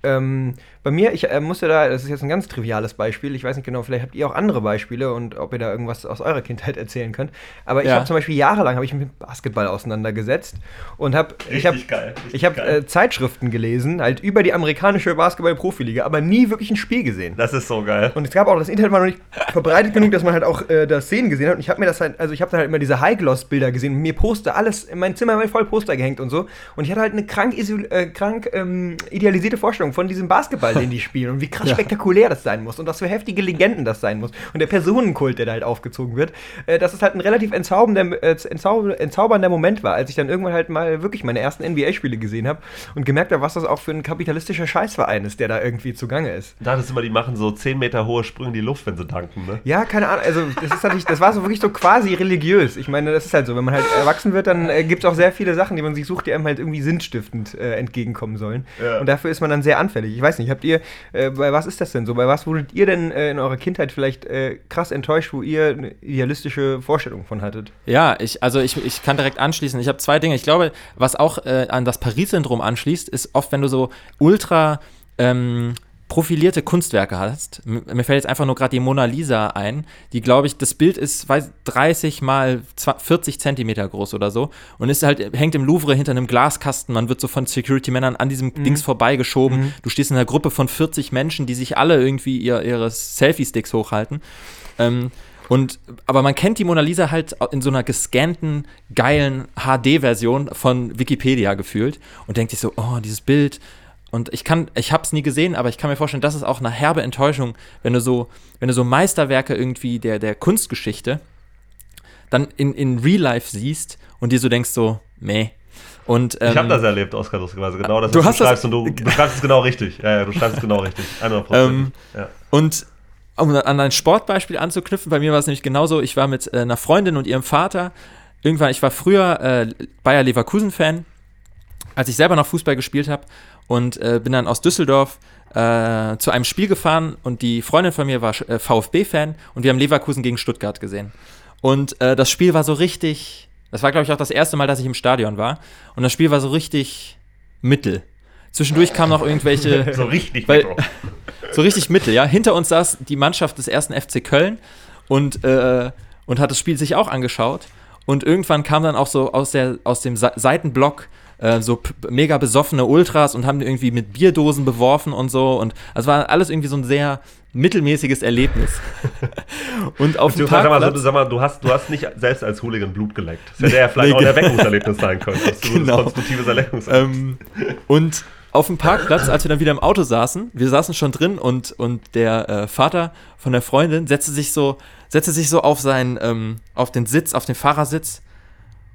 Ähm, bei mir, ich äh, musste da, das ist jetzt ein ganz triviales Beispiel, ich weiß nicht genau, vielleicht habt ihr auch andere Beispiele und ob ihr da irgendwas aus eurer Kindheit erzählen könnt. Aber ich Ja. habe zum Beispiel jahrelang habe ich mit Basketball auseinandergesetzt und habe ich habe ich habe äh, Zeitschriften gelesen, halt über die amerikanische Basketball-Profiliga, aber nie wirklich ein Spiel gesehen. Das ist so geil. Und es gab auch, das Internet war noch nicht verbreitet genug, dass man halt auch äh, da Szenen gesehen hat. Und ich habe mir das halt, also ich habe dann halt immer diese High-Gloss-Bilder gesehen, mir Poster, alles, in mein Zimmer war voll Poster gehängt und so. Und ich hatte halt eine krank, äh, krank ähm, idealisierte Vorstellung von diesem Basketball, den die spielen und wie krass Ja. spektakulär das sein muss und was für heftige Legenden das sein muss. Und der Personenkult, der da halt aufgezogen wird, äh, dass es halt ein relativ entzaubernder, äh, entzau entzaubernder Moment war, als ich dann irgendwann halt mal wirklich meine ersten NBA-Spiele gesehen habe und gemerkt habe, was das auch für ein kapitalistischer Scheißverein ist, der da irgendwie zugange ist. Da ist immer, die machen so 10 Meter hohe Sprünge in die Luft, wenn sie danken, ne? Ja, keine Ahnung. Also, das ist natürlich, das war so wirklich so quasi religiös. Ich meine, das ist halt so, wenn man halt erwachsen wird, dann äh, gibt es auch sehr viele Sachen, die man sich sucht, die einem halt irgendwie sinnstiftend äh, entgegenkommen sollen. Ja. Und dafür ist man dann sehr anfällig. Ich weiß nicht, habt ihr, äh, bei was ist das denn so? Bei was wurdet ihr denn äh, in eurer Kindheit vielleicht äh, krass enttäuscht, wo ihr eine idealistische Vorstellung von hattet? Ja, ich, also ich, ich kann direkt anschließen. Ich habe zwei Dinge. Ich glaube, was auch äh, an das Paris-Syndrom anschließt, ist oft, wenn du so ultra ähm, profilierte Kunstwerke hast. Mir fällt jetzt einfach nur gerade die Mona Lisa ein, die, glaube ich, das Bild ist weiß, 30 mal 20 40 Zentimeter groß oder so und ist halt, hängt im Louvre hinter einem Glaskasten. Man wird so von Security-Männern an diesem Dings vorbeigeschoben. Du stehst in einer Gruppe von 40 Menschen, die sich alle irgendwie ihr, ihre Selfie-Sticks hochhalten. Ähm, und, aber man kennt die Mona Lisa halt in so einer gescannten, geilen HD-Version von Wikipedia gefühlt und denkt sich so, oh, dieses Bild. Und ich kann, ich hab's nie gesehen, aber ich kann mir vorstellen, das ist auch eine herbe Enttäuschung, wenn du so, wenn du so Meisterwerke irgendwie der, der Kunstgeschichte dann in, in Real Life siehst und dir so denkst so, meh. Und, ähm, Ich habe das erlebt, Oskar, lustigerweise. Genau das, Du du das- schreibst und du, du schreibst es genau richtig. Ja, ja, du schreibst es genau richtig. 100%. Ähm, ja. Und um an ein Sportbeispiel anzuknüpfen, bei mir war es nämlich genauso, ich war mit äh, einer Freundin und ihrem Vater, irgendwann, ich war früher äh, Bayer Leverkusen-Fan, als ich selber noch Fußball gespielt habe und äh, bin dann aus Düsseldorf äh, zu einem Spiel gefahren und die Freundin von mir war äh, VfB-Fan und wir haben Leverkusen gegen Stuttgart gesehen. Und äh, das Spiel war so richtig, das war glaube ich auch das erste Mal, dass ich im Stadion war und das Spiel war so richtig mittel. Zwischendurch kamen noch irgendwelche So richtig. Weil- Bro. so richtig Mitte, ja. Hinter uns saß die Mannschaft des ersten FC Köln und, äh, und hat das Spiel sich auch angeschaut. Und irgendwann kam dann auch so aus, der, aus dem Se Seitenblock äh, so mega besoffene Ultras und haben die irgendwie mit Bierdosen beworfen und so. Und es war alles irgendwie so ein sehr mittelmäßiges Erlebnis. und auf dem Beziehungsweise, sag mal, Parkplatz, sag mal, du hast, du hast nicht selbst als Hooligan Blut geleckt. Das hätte ja vielleicht Nee, auch ein genau. Erweckungserlebnis sein können. Absolutes Genau. konstruktives Erweckungserlebnis. Ähm, und auf dem Parkplatz, als wir dann wieder im Auto saßen, wir saßen schon drin und, und der äh, Vater von der Freundin setzte sich so, setzte sich so auf seinen, ähm, auf den Sitz, auf den Fahrersitz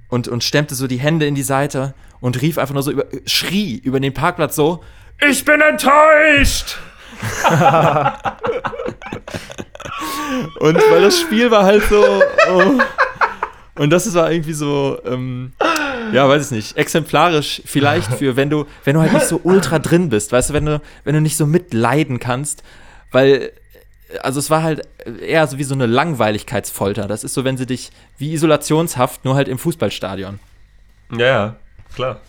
und, und stemmte so die Hände in die Seite und rief einfach nur so über, schrie über den Parkplatz so, ich bin enttäuscht! und weil das Spiel war halt so, oh. und das war irgendwie so, ähm, ja, weiß ich nicht, exemplarisch vielleicht für, wenn du, wenn du halt nicht so ultra drin bist, weißt du, wenn du, wenn du nicht so mitleiden kannst, weil, also es war halt eher so wie so eine Langweiligkeitsfolter. Das ist so, wenn sie dich wie Isolationshaft, nur halt im Fußballstadion. Ja, ja, klar.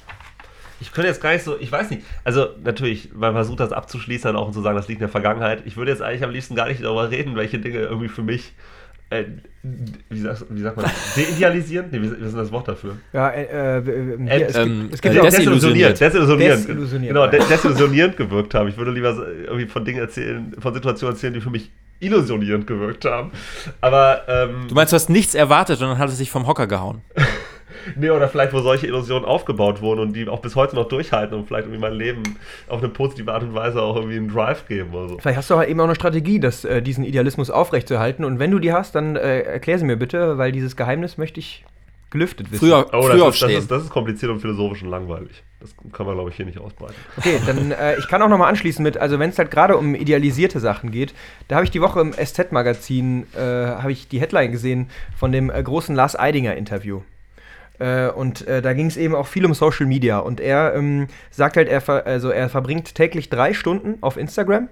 Ich könnte jetzt gar nicht so, ich weiß nicht. Also natürlich, man versucht das abzuschließen auch zu sagen, das liegt in der Vergangenheit. Ich würde jetzt eigentlich am liebsten gar nicht darüber reden, welche Dinge irgendwie für mich, äh, wie, sagt, wie sagt man, deidealisieren? Nee, wie ist denn das Wort dafür? Ja, äh, äh, hier, es ähm, gibt, es gibt äh, ja auch des- Desillusioniert. Desillusionierend. Desillusioniert, Genau, de- desillusionierend gewirkt haben. Ich würde lieber irgendwie von Dingen erzählen, von Situationen erzählen, die für mich illusionierend gewirkt haben. Aber, ähm, Du meinst, du hast nichts erwartet und dann hat es sich vom Hocker gehauen. Nee, oder vielleicht, wo solche Illusionen aufgebaut wurden und die auch bis heute noch durchhalten und vielleicht irgendwie mein Leben auf eine positive Art und Weise auch irgendwie einen Drive geben oder so. Vielleicht hast du halt eben auch eine Strategie, das, äh, diesen Idealismus aufrechtzuerhalten. Und wenn du die hast, dann äh, erklär sie mir bitte, weil dieses Geheimnis möchte ich gelüftet wissen. Früher, Oh, das, ist, das, aufstehen. ist, das ist kompliziert und philosophisch und langweilig. Das kann man, glaube ich, hier nicht ausbreiten. Okay, dann äh, ich kann auch nochmal anschließen mit, also wenn es halt gerade um idealisierte Sachen geht, da habe ich die Woche im SZ-Magazin, äh, habe ich die Headline gesehen von dem äh, großen Lars Eidinger-Interview. Äh, und äh, da ging es eben auch viel um Social Media. Und er ähm, sagt halt, er, ver also er verbringt täglich drei Stunden auf Instagram.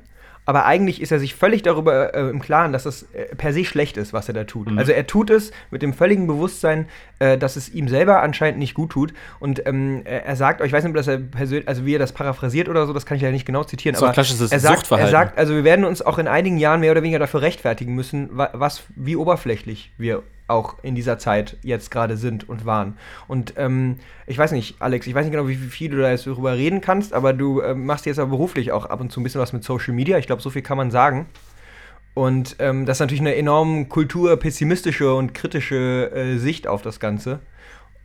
Aber eigentlich ist er sich völlig darüber äh, im Klaren, dass das äh, per se schlecht ist, was er da tut. Mhm. Also er tut es mit dem völligen Bewusstsein, äh, dass es ihm selber anscheinend nicht gut tut. Und ähm, er sagt, ich weiß nicht, ob das er persönlich, also wie er das paraphrasiert oder so, das kann ich ja nicht genau zitieren. Das auch klassisches er sagt, er sagt, also wir werden uns auch in einigen Jahren mehr oder weniger dafür rechtfertigen müssen, wa was, wie oberflächlich wir auch in dieser Zeit jetzt gerade sind und waren. Und ähm, ich weiß nicht, Alex, ich weiß nicht genau, wie viel du da jetzt darüber reden kannst, aber du ähm, machst jetzt aber beruflich auch ab und zu ein bisschen was mit Social Media. Ich glaube, so viel kann man sagen. Und ähm, das ist natürlich eine enorm kulturpessimistische und kritische äh, Sicht auf das Ganze.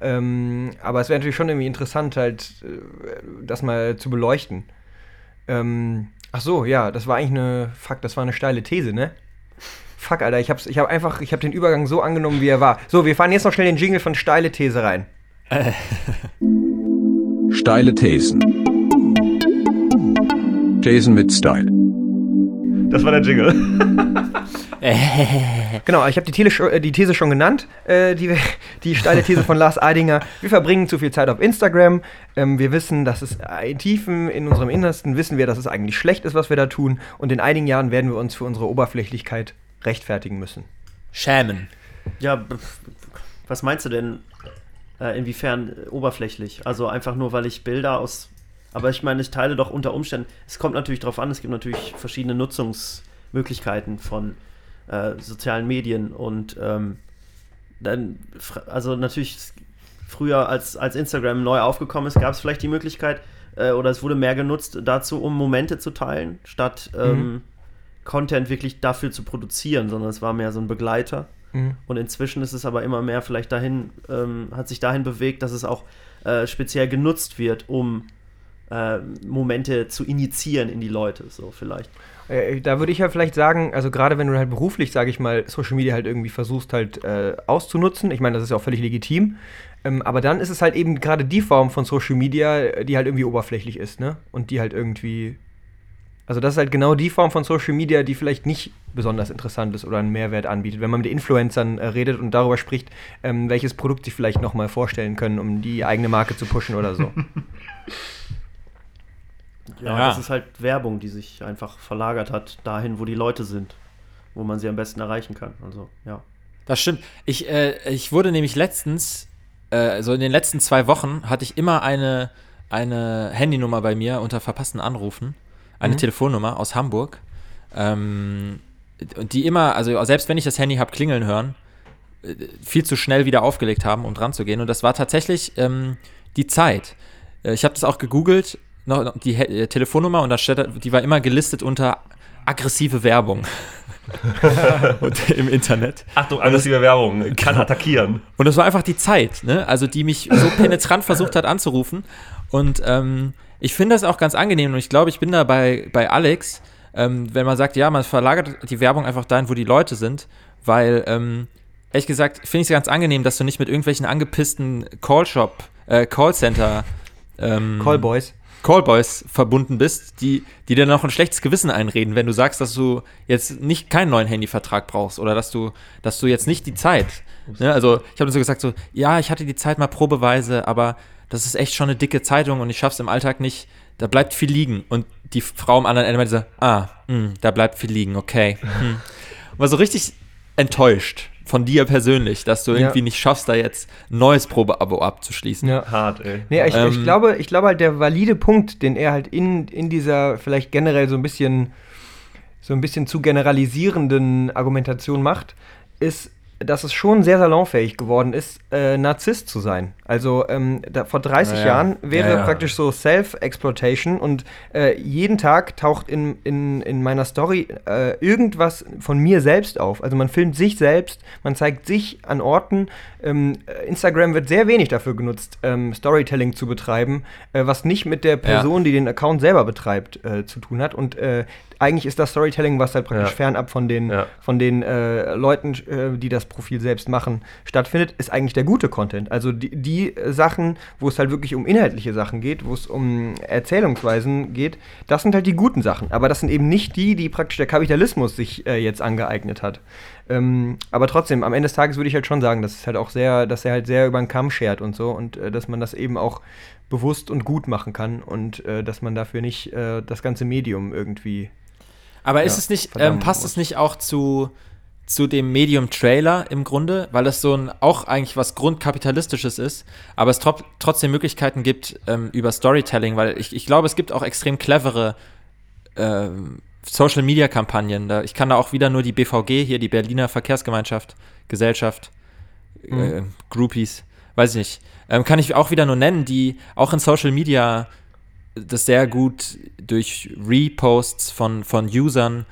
Ähm, aber es wäre natürlich schon irgendwie interessant, halt äh, das mal zu beleuchten. Ähm, ach so, ja, das war eigentlich eine, fuck, das war eine steile These, ne? Fuck, Alter, ich hab's, ich hab einfach, ich hab den Übergang so angenommen, wie er war. So, wir fahren jetzt noch schnell den Jingle von steile These rein. Steile Thesen. Thesen mit Style. Das war der Jingle. Genau, ich habe die, Tele äh, die These schon genannt, äh, die, die steile These von Lars Eidinger. Wir verbringen zu viel Zeit auf Instagram. Ähm, wir wissen, dass es in Tiefen in unserem Innersten wissen wir, dass es eigentlich schlecht ist, was wir da tun. Und in einigen Jahren werden wir uns für unsere Oberflächlichkeit rechtfertigen müssen. Schämen. Ja, was meinst du denn, äh, inwiefern äh, oberflächlich? Also einfach nur, weil ich Bilder aus Aber ich meine, ich teile doch unter Umständen, es kommt natürlich darauf an, es gibt natürlich verschiedene Nutzungsmöglichkeiten von äh, sozialen Medien und ähm, dann, also natürlich früher, als, als Instagram neu aufgekommen ist, gab es vielleicht die Möglichkeit, äh, oder es wurde mehr genutzt dazu, um Momente zu teilen, statt ähm, Content wirklich dafür zu produzieren, sondern es war mehr so ein Begleiter. Mhm. Und inzwischen ist es aber immer mehr vielleicht dahin, ähm, hat sich dahin bewegt, dass es auch äh, speziell genutzt wird, um äh, Momente zu initiieren in die Leute, so vielleicht. Äh, da würde ich ja vielleicht sagen, also gerade wenn du halt beruflich, sage ich mal, Social Media halt irgendwie versuchst halt äh, auszunutzen, ich meine, das ist ja auch völlig legitim, ähm, aber dann ist es halt eben gerade die Form von Social Media, äh, die halt irgendwie oberflächlich ist, ne? Und die halt irgendwie, also das ist halt genau die Form von Social Media, die vielleicht nicht besonders interessant ist oder einen Mehrwert anbietet, wenn man mit Influencern äh, redet und darüber spricht, ähm, welches Produkt sie vielleicht nochmal vorstellen können, um die eigene Marke zu pushen oder so. Ja, Ja. das ist halt Werbung, die sich einfach verlagert hat, dahin, wo die Leute sind, wo man sie am besten erreichen kann. Also, ja. Das stimmt. Ich, äh, ich wurde nämlich letztens, äh, so in den letzten zwei Wochen, hatte ich immer eine, eine Handynummer bei mir unter verpassten Anrufen. Eine Mhm. Telefonnummer aus Hamburg. Ähm, und die immer, also selbst wenn ich das Handy habe klingeln hören, äh, viel zu schnell wieder aufgelegt haben, um dran zu gehen. Und das war tatsächlich ähm, die Zeit. Äh, ich habe das auch gegoogelt, noch, die He äh, Telefonnummer, und da steht, die war immer gelistet unter aggressive Werbung. im Internet. Achtung, aggressive Werbung. Kann attackieren. Und es war einfach die Zeit, ne? Also die mich so penetrant versucht hat anzurufen. Und ähm, ich finde das auch ganz angenehm und ich glaube, ich bin da bei, bei Alex, ähm, wenn man sagt, ja, man verlagert die Werbung einfach dahin, wo die Leute sind, weil, ähm, ehrlich gesagt, finde ich es ganz angenehm, dass du nicht mit irgendwelchen angepissten Callshop, äh, Callcenter, ähm, Callboys. Callboys verbunden bist, die, die dir noch ein schlechtes Gewissen einreden, wenn du sagst, dass du jetzt nicht keinen neuen Handyvertrag brauchst oder dass du, dass du jetzt nicht die Zeit. Ne? Also ich habe so gesagt, so, ja, ich hatte die Zeit mal probeweise, aber das ist echt schon eine dicke Zeitung und ich schaff's im Alltag nicht. Da bleibt viel liegen. Und die Frau am anderen Ende meinte so, ah, mh, da bleibt viel liegen, okay. Hm. War so richtig enttäuscht von dir persönlich, dass du Ja. irgendwie nicht schaffst, da jetzt ein neues Probeabo abzuschließen. Ja. Hart, ey. Nee, ich, ich, Ähm, glaube, ich glaube halt, der valide Punkt, den er halt in, in dieser vielleicht generell so ein bisschen so ein bisschen zu generalisierenden Argumentation macht, ist, dass es schon sehr salonfähig geworden ist, äh, Narzisst zu sein. Also ähm, da, vor 30 Ja, ja. Jahren wäre Ja, ja. praktisch so Self-Exploitation und äh, jeden Tag taucht in, in, in meiner Story äh, irgendwas von mir selbst auf. Also man filmt sich selbst, man zeigt sich an Orten. Ähm, äh, Instagram wird sehr wenig dafür genutzt, ähm, Storytelling zu betreiben, äh, was nicht mit der Person, die den Account selber betreibt, äh, zu tun hat. Und äh, eigentlich ist das Storytelling, was halt praktisch Ja. fernab von den, Ja. von den äh, Leuten, äh, die das Profil selbst machen, stattfindet, ist eigentlich der gute Content. Also die, die Sachen, wo es halt wirklich um inhaltliche Sachen geht, wo es um Erzählungsweisen geht, das sind halt die guten Sachen. Aber das sind eben nicht die, die praktisch der Kapitalismus sich äh, jetzt angeeignet hat. Ähm, aber trotzdem, am Ende des Tages würde ich halt schon sagen, dass es halt auch sehr, dass er halt sehr über den Kamm schert und so und äh, dass man das eben auch bewusst und gut machen kann und äh, dass man dafür nicht äh, das ganze Medium irgendwie Aber ist Ja, es nicht, ähm, passt es nicht auch zu, zu dem Medium-Trailer im Grunde, weil es so ein auch eigentlich was Grundkapitalistisches ist, aber es trop trotzdem Möglichkeiten gibt ähm, über Storytelling, weil ich, ich glaube, es gibt auch extrem clevere ähm, Social-Media-Kampagnen. Da, ich kann da auch wieder nur die BVG hier, die Berliner Verkehrsgemeinschaft, Gesellschaft, äh, Mhm. Groupies, weiß ich nicht, ähm, kann ich auch wieder nur nennen, die auch in Social Media das sehr gut durch Reposts von, von Usern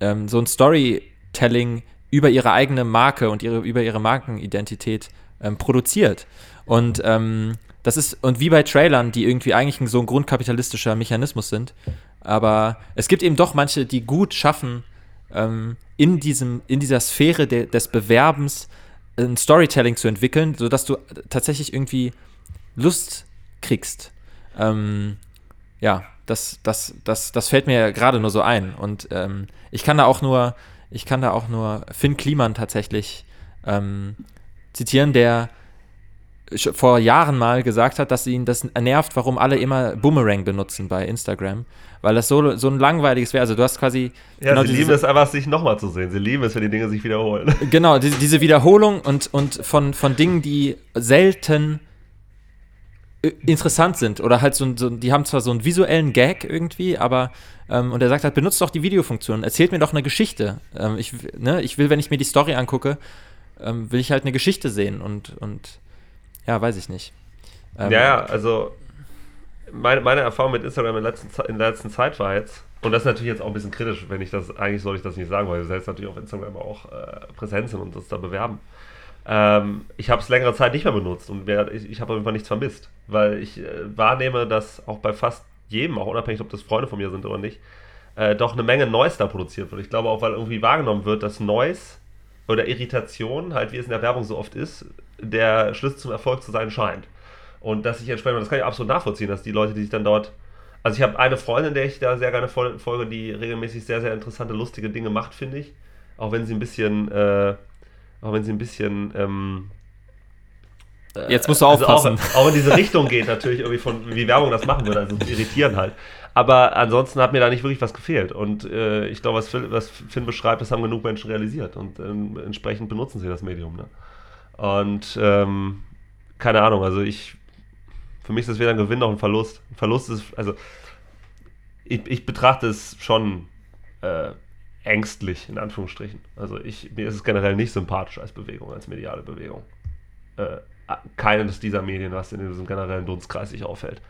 ähm, so ein Storytelling über ihre eigene Marke und ihre, über ihre Markenidentität ähm, produziert. Und ähm, das ist, und wie bei Trailern, die irgendwie eigentlich so ein grundkapitalistischer Mechanismus sind, aber es gibt eben doch manche, die gut schaffen, ähm, in, diesem, in dieser Sphäre de, des Bewerbens ein Storytelling zu entwickeln, sodass du tatsächlich irgendwie Lust kriegst. Ähm, ja, das, das, das, das fällt mir gerade nur so ein. Und ähm, ich kann da auch nur, ich kann da auch nur Finn Kliman tatsächlich ähm, zitieren, der vor Jahren mal gesagt hat, dass ihn das nervt, warum alle immer Boomerang benutzen bei Instagram. Weil das so, so ein langweiliges wäre. Also du hast quasi Ja, genau sie diese- lieben es einfach, sich nochmal zu sehen. Sie lieben es, wenn die Dinge sich wiederholen. Genau, die, diese Wiederholung und, und von, von Dingen, die selten interessant sind oder halt so, so die haben zwar so einen visuellen Gag irgendwie, aber ähm, und er sagt halt, benutzt doch die Videofunktion, erzählt mir doch eine Geschichte. Ähm, ich, ne, ich will, wenn ich mir die Story angucke, ähm, will ich halt eine Geschichte sehen und, und ja, weiß ich nicht. Ähm, Ja, ja, also meine, meine Erfahrung mit Instagram in, letzten, in der letzten Zeit war jetzt, und das ist natürlich jetzt auch ein bisschen kritisch, wenn ich das, eigentlich soll ich das nicht sagen, weil wir selbst natürlich auf Instagram auch äh, präsent sind und das da bewerben. Ähm, ich habe es längere Zeit nicht mehr benutzt und wer, ich, ich habe auf jeden Fall nichts vermisst, weil ich äh, wahrnehme, dass auch bei fast jedem, auch unabhängig, ob das Freunde von mir sind oder nicht, äh, doch eine Menge Noise da produziert wird. Ich glaube auch, weil irgendwie wahrgenommen wird, dass Noise oder Irritation, halt wie es in der Werbung so oft ist, der Schlüssel zum Erfolg zu sein scheint. Und dass ich entsprechend, das kann ich absolut nachvollziehen, dass die Leute, die sich dann dort. Also ich habe eine Freundin, der ich da sehr gerne fol- folge, die regelmäßig sehr, sehr interessante, lustige Dinge macht, finde ich. Auch wenn sie ein bisschen, äh, auch wenn sie ein bisschen, ähm, Jetzt musst du also aufpassen. auch, auch in diese Richtung geht natürlich irgendwie von, wie Werbung das machen würde, also irritieren halt. Aber ansonsten hat mir da nicht wirklich was gefehlt. Und äh, ich glaube, was, was Finn beschreibt, das haben genug Menschen realisiert. Und ähm, entsprechend benutzen sie das Medium. Ne? Und ähm, keine Ahnung, also ich, für mich ist das weder ein Gewinn noch ein Verlust. Ein Verlust ist, also ich, ich betrachte es schon äh, ängstlich, in Anführungsstrichen. Also ich, mir ist es generell nicht sympathisch als Bewegung, als mediale Bewegung. Äh, keines dieser Medien, was in diesem generellen Dunstkreis sich auffällt.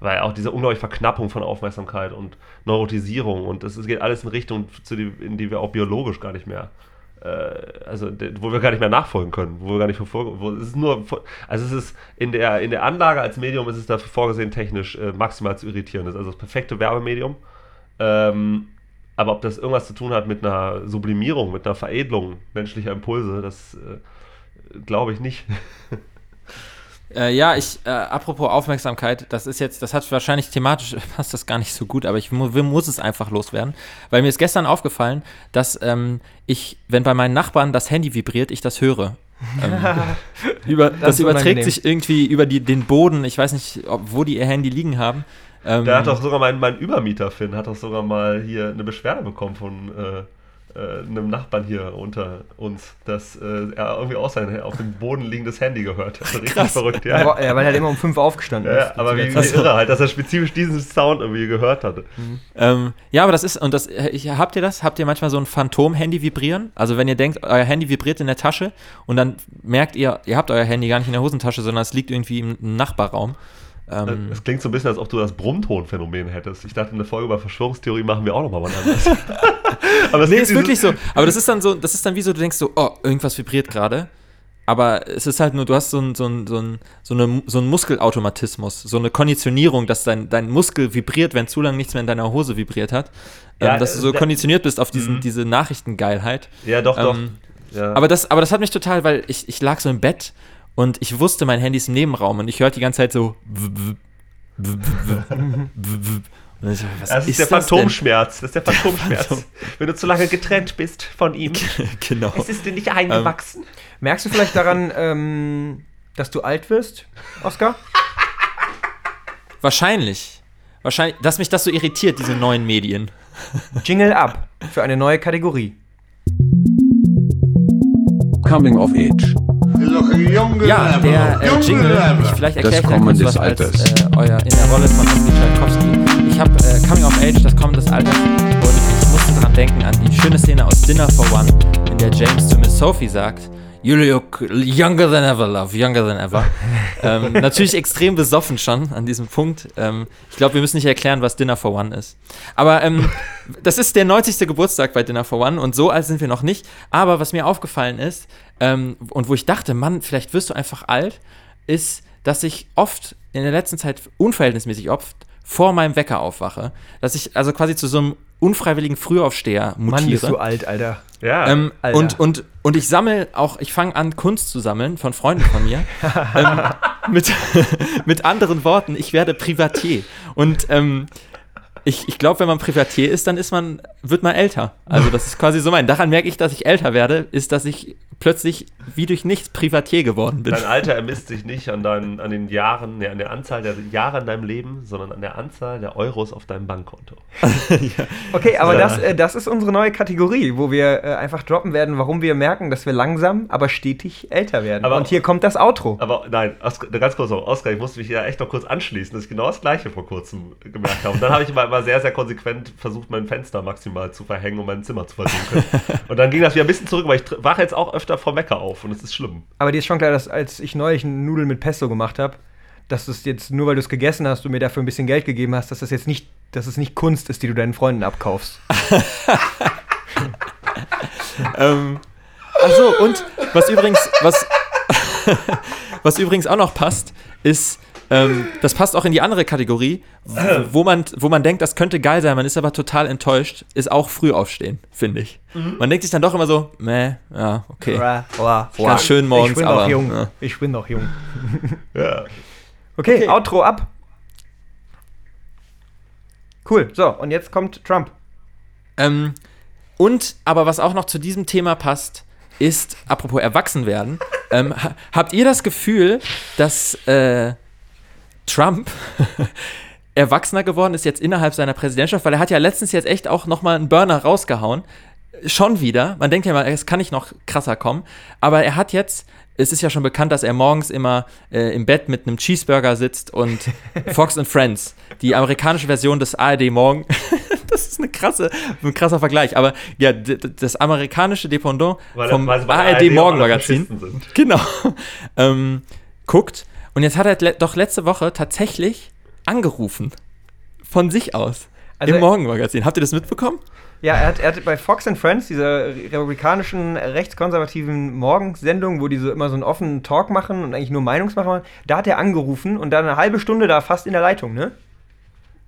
Weil auch diese unglaubliche Verknappung von Aufmerksamkeit und Neurotisierung und das geht alles in Richtung, die, in die wir auch biologisch gar nicht mehr, äh, also wo wir gar nicht mehr nachfolgen können, wo wir gar nicht verfolgen, wo es ist nur, also es ist in der, in der Anlage als Medium ist es dafür vorgesehen, technisch äh, maximal zu irritieren. Das ist also das perfekte Werbemedium. Ähm, aber ob das irgendwas zu tun hat mit einer Sublimierung, mit einer Veredelung menschlicher Impulse, das äh, glaube ich nicht. Äh, ja, ich, äh, apropos Aufmerksamkeit, das ist jetzt, das hat wahrscheinlich thematisch, passt das gar nicht so gut, aber ich mu muss es einfach loswerden. Weil mir ist gestern aufgefallen, dass ähm, ich, wenn bei meinen Nachbarn das Handy vibriert, ich das höre. Ähm, über, das ist überträgt unangenehm. sich irgendwie über die, den Boden, ich weiß nicht, ob, wo die ihr Handy liegen haben. Ähm, Da hat doch sogar mein, mein Übermieter Finn, hat doch sogar mal hier eine Beschwerde bekommen von äh, äh, einem Nachbarn hier unter uns, dass äh, er irgendwie auch sein auf dem Boden liegendes Handy gehört hat. Richtig Krass. verrückt, Ja, ja. ja, weil er halt immer um fünf aufgestanden Ja, ist. aber wie, wie irre halt, dass er spezifisch diesen Sound irgendwie gehört hatte. Ähm, ja, aber das ist, und das, ich, habt ihr das? Habt ihr manchmal so ein Phantom-Handy vibrieren? Also wenn ihr denkt, euer Handy vibriert in der Tasche und dann merkt ihr, ihr habt euer Handy gar nicht in der Hosentasche, sondern es liegt irgendwie im, im Nachbarraum. Ähm, Es klingt so ein bisschen, als ob du das Brummton-Phänomen hättest. Ich dachte, eine Folge über Verschwörungstheorie machen wir auch nochmal was anderes. aber es nee, ist wirklich so. Aber das ist dann so, das ist dann wie so, du denkst so, oh, irgendwas vibriert gerade. Aber es ist halt nur, du hast so, ein, so, ein, so, ein, so, eine, so einen Muskelautomatismus, so eine Konditionierung, dass dein, dein Muskel vibriert, wenn zu lange nichts mehr in deiner Hose vibriert hat. Ja, ähm, dass du so äh, da- konditioniert bist auf diesen, Mhm. diese Nachrichtengeilheit. Ja, doch, doch. Ähm, ja. Aber das, aber das hat mich total, weil ich, ich lag so im Bett und ich wusste, mein Handy ist im Nebenraum und ich hörte die ganze Zeit so. Ich das ist, der das denn? Phantomschmerz. Das ist der Phantomschmerz. Wenn du zu lange getrennt bist von ihm. genau. ist dir nicht eingewachsen. Merkst du vielleicht daran, ähm, dass du alt wirst, Oskar? Wahrscheinlich. Wahrscheinlich, dass mich das so irritiert, diese neuen Medien. Jingle ab für eine neue Kategorie. Coming of Age. Ja, der äh, Jingle, ich, vielleicht erkläre Das ich kurz des was als Alters. äh, euer, in der Rolle von Oskar Tchaikovsky. Ich habe äh, Coming of Age, das Kommen des Alters und ich musste daran denken an die schöne Szene aus Dinner for One, in der James zu Miss Sophie sagt, You look younger than ever, love, younger than ever. ähm, natürlich extrem besoffen schon an diesem Punkt. Ähm, ich glaube, wir müssen nicht erklären, was Dinner for One ist. Aber ähm, das ist der 90. Geburtstag bei Dinner for One und so alt sind wir noch nicht. Aber was mir aufgefallen ist ähm, und wo ich dachte, Mann, vielleicht wirst du einfach alt, ist, dass ich oft in der letzten Zeit unverhältnismäßig oft vor meinem Wecker aufwache. Dass ich also quasi zu so einem unfreiwilligen Frühaufsteher mutiere. Mann, bist du alt, Alter. Ja. Ähm, Alter. und, und, und ich sammle auch, ich fange an, Kunst zu sammeln von Freunden von mir. ähm, mit, mit anderen Worten, ich werde Privatier. Und ähm, ich, ich glaube, wenn man Privatier ist, dann ist man, wird man älter. Also das ist quasi so mein. Daran merke ich, dass ich älter werde, ist, dass ich plötzlich wie durch nichts Privatier geworden bin. Dein Alter ermisst sich nicht an, deinen, an den Jahren, nee, an der Anzahl der Jahre in deinem Leben, sondern an der Anzahl der Euros auf deinem Bankkonto. Okay, aber Ja. das, äh, das ist unsere neue Kategorie, wo wir äh, einfach droppen werden, warum wir merken, dass wir langsam, aber stetig älter werden. Aber- Und hier kommt das Outro. Aber nein, Oskar, ganz kurz noch, Oskar, ich musste mich ja echt noch kurz anschließen, dass ich genau das Gleiche vor kurzem gemerkt habe. Und dann habe ich immer, immer sehr, sehr konsequent versucht, mein Fenster maximal zu verhängen, um mein Zimmer zu verdunkeln. Und dann ging das wieder ein bisschen zurück, aber ich wache jetzt auch öfter vom Wecker auf und es ist schlimm. Aber dir ist schon klar, dass als ich neulich Nudeln mit Pesto gemacht habe, dass du es jetzt, nur weil du es gegessen hast und mir dafür ein bisschen Geld gegeben hast, dass das jetzt nicht, dass es nicht Kunst ist, die du deinen Freunden abkaufst. ähm, achso, und was übrigens, was, was übrigens auch noch passt, ist, ähm, das passt auch in die andere Kategorie, wo man, wo man denkt, das könnte geil sein, man ist aber total enttäuscht, ist auch früh aufstehen, finde ich. Man denkt sich dann doch immer so, meh, ja, okay. Boah, Ganz schön morgens, ich bin aber, noch jung. ja. Ich bin noch jung. Ja. Okay, Okay. Outro ab. Cool. So, und jetzt kommt Trump. Ähm, und, aber was auch noch zu diesem Thema passt, ist, apropos Erwachsenwerden, ähm, ha habt ihr das Gefühl, dass äh, Trump erwachsener geworden ist jetzt innerhalb seiner Präsidentschaft? Weil er hat ja letztens jetzt echt auch nochmal einen Burner rausgehauen. Schon wieder. Man denkt ja mal, es kann nicht noch krasser kommen. Aber er hat jetzt, es ist ja schon bekannt, dass er morgens immer äh, im Bett mit einem Cheeseburger sitzt und Fox and Friends, die amerikanische Version des ARD Morgen. das ist eine krasse, ein krasser Vergleich. Aber ja, das amerikanische Dependant Weil, vom weil ARD ARD Faschisten sind. Genau. ähm, guckt. Und jetzt hat er le doch letzte Woche tatsächlich angerufen. Von sich aus. Also- Im Morgenmagazin. Habt ihr das mitbekommen? Ja, er hat, er hat bei Fox and Friends, dieser republikanischen, rechtskonservativen Morgensendung, wo die so immer so einen offenen Talk machen und eigentlich nur Meinungsmacher machen, da hat er angerufen und dann eine halbe Stunde da fast in der Leitung, ne?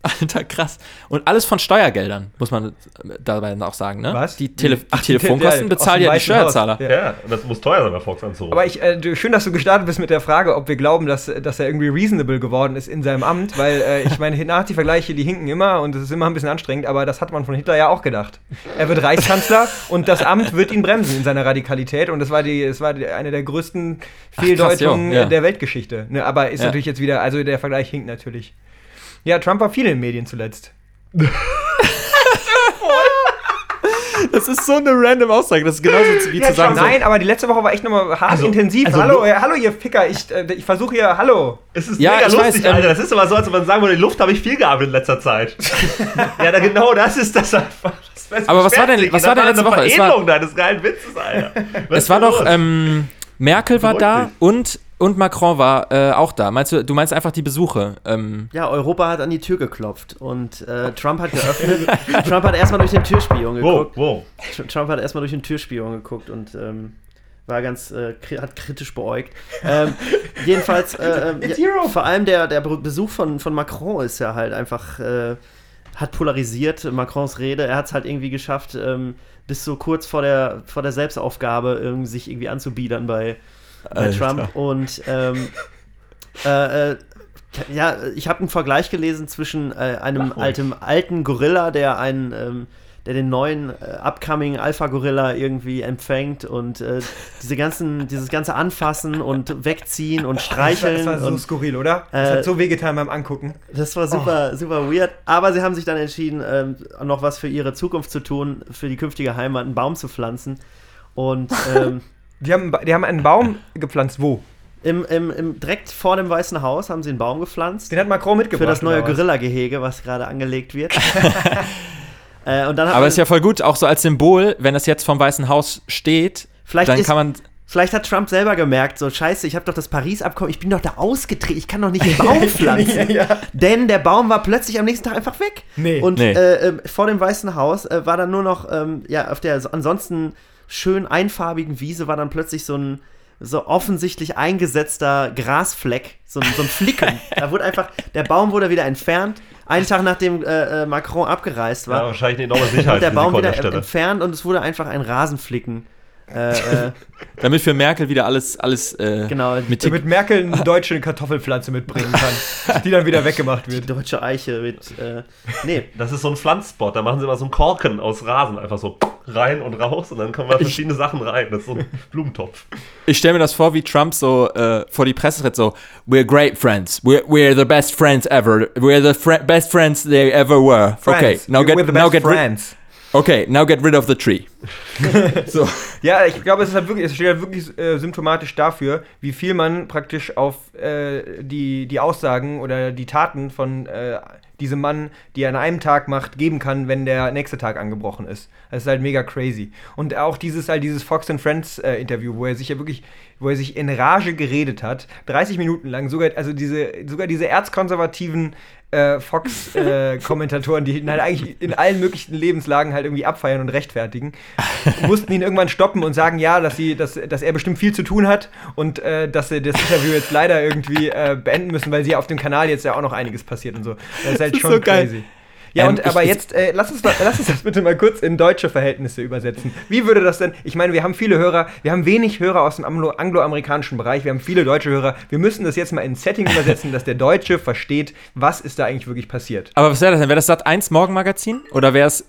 Alter, krass. Und alles von Steuergeldern, muss man dabei auch sagen, ne? Was? Die, Tele Ach, die die Telefonkosten dem ja die. Steuerzahler. Ja. Ja, und das muss teuer sein, bei Fox anzurufen. Aber ich, äh, schön, dass du gestartet bist mit der Frage, ob wir glauben, dass, dass er irgendwie reasonable geworden ist in seinem Amt, weil äh, ich meine, Nazi-Vergleiche, die hinken immer und es ist immer ein bisschen anstrengend, aber das hat man von Hitler ja auch gedacht. Er wird Reichskanzler und das Amt wird ihn bremsen in seiner Radikalität und das war, die, das war die, eine der größten Ach, Fehldeutungen krass, jo, ja. der Weltgeschichte. Ne, aber ist Ja. natürlich jetzt wieder, also der Vergleich hinkt natürlich. Ja, Trump war viel in den Medien zuletzt. Das ist so eine random Aussage. Das ist genauso wie Ja, zu sagen, so, nein, aber die letzte Woche war echt nochmal hart Also- intensiv. also hallo, äh, hallo, ihr Ficker, ich, äh, ich versuche hier, hallo. Es ist Ja, mega lustig, weiß, ähm, Alter. Das ist aber so, als wenn man sagen würde, in Luft habe ich viel gearbeitet in letzter Zeit. ja, da, genau das ist das einfach. Das Aber was war denn- was Das war denn eine letzte Woche? Es war- deines geilen Witzes, Alter. Was es war doch, ähm, Merkel war da dich. und, und Macron war äh, auch da. Meinst du, du meinst einfach die Besuche? Ähm, Ja, Europa hat an die Tür geklopft und äh, Trump hat geöffnet. Trump hat erstmal durch den Türspion Wow, geguckt. wow. Trump hat erstmal durch den Türspion geguckt und ähm, war ganz, äh, kri hat kritisch beäugt. Ähm, jedenfalls, äh, ähm, It's ja, vor allem der, der Besuch von, von Macron ist ja halt einfach, äh, hat polarisiert, Macrons Rede. Er hat es halt irgendwie geschafft, ähm, bis so kurz vor der, vor der Selbstaufgabe ähm, sich irgendwie anzubiedern bei, bei. Trump. Und ähm, äh, äh, ja, ich habe einen Vergleich gelesen zwischen äh, einem ruhig. alten, Gorilla, der einen, ähm, der den neuen äh, upcoming Alpha-Gorilla irgendwie empfängt und äh, diese ganzen, dieses ganze Anfassen und Wegziehen und Streicheln. Das war, das war so und skurril, oder? Das Äh, hat so wehgetan beim Angucken. das war super, super weird. Aber sie haben sich dann entschieden, ähm, noch was für ihre Zukunft zu tun, für die künftige Heimat einen Baum zu pflanzen. Und ähm, Die haben, die haben einen Baum gepflanzt. Wo? im, im, im, direkt vor dem Weißen Haus haben sie einen Baum gepflanzt. Den hat Macron mitgebracht. für das neue? Gorilla-Gehege, was gerade angelegt wird. äh, und dann hat aber ist ja voll gut, auch so als Symbol, wenn das jetzt vom Weißen Haus steht, vielleicht, dann ist, kann man. vielleicht hat Trump selber gemerkt, so scheiße, ich habe doch das Paris-Abkommen, ich bin doch da ausgetreten, ich kann doch nicht einen Baum pflanzen. ja. Denn der Baum war plötzlich am nächsten Tag einfach weg. Nee. Und Nee. Äh, äh, vor dem Weißen Haus äh, war dann nur noch, ähm, ja, auf der so- ansonsten schön einfarbigen Wiese war dann plötzlich so ein so offensichtlich eingesetzter Grasfleck, so, ein- so ein Flicken. da wurde einfach, der Baum wurde wieder entfernt, einen Tag nachdem äh, äh, Macron abgereist Ja, war. wahrscheinlich eine enorme und der Baum wieder entfernt und es wurde einfach ein Rasenflicken Äh, äh, Damit für Merkel wieder alles, alles äh, genau, mit Damit Merkel eine deutsche Kartoffelpflanze mitbringen kann, die dann wieder weggemacht die wird. deutsche Eiche mit. Äh, nee, Das ist so ein Pflanzspot, da machen sie immer so einen Korken aus Rasen, einfach so rein und raus und dann kommen da verschiedene Sachen rein. Das ist so ein Blumentopf. Ich stelle mir das vor, wie Trump so äh, vor die Presse tritt, so We're great friends. We're, we're the best friends ever. We're the fri best friends they ever were. okay, Friends. now get, We're the now best get rid, friends. Okay, now get rid of the tree. so. Ja, ich glaube, es, ist halt wirklich, es steht halt wirklich äh, symptomatisch dafür, wie viel man praktisch auf äh, die, die Aussagen oder die Taten von äh, diesem Mann, die er an einem Tag macht, geben kann, wenn der nächste Tag angebrochen ist. Das ist halt mega crazy. Und auch dieses halt dieses Fox and Friends äh, Interview, wo er sich ja wirklich, wo er sich in Rage geredet hat, 30 Minuten lang, sogar, also diese, sogar diese erzkonservativen äh, Fox-Kommentatoren, die ihn halt eigentlich in allen möglichen Lebenslagen halt irgendwie abfeiern und rechtfertigen, mussten ihn irgendwann stoppen und sagen, ja, dass, sie, dass, dass er bestimmt viel zu tun hat und äh, dass sie das Interview jetzt leider irgendwie äh, beenden müssen, weil sie auf dem Kanal jetzt ja auch noch einiges passiert und so. Das ist halt Das ist schon so geil. Ja, Ähm, und ich- aber ich- jetzt, äh, lass, uns doch, lass uns das bitte mal kurz in deutsche Verhältnisse übersetzen. Wie würde das denn, ich meine, wir haben viele Hörer, wir haben wenig Hörer aus dem Anglo- angloamerikanischen Bereich, wir haben viele deutsche Hörer. Wir müssen das jetzt mal in Setting übersetzen, dass der Deutsche versteht, was ist da eigentlich wirklich passiert. Aber was wäre das denn? Wäre das Sat 1 Morgenmagazin? Oder wäre es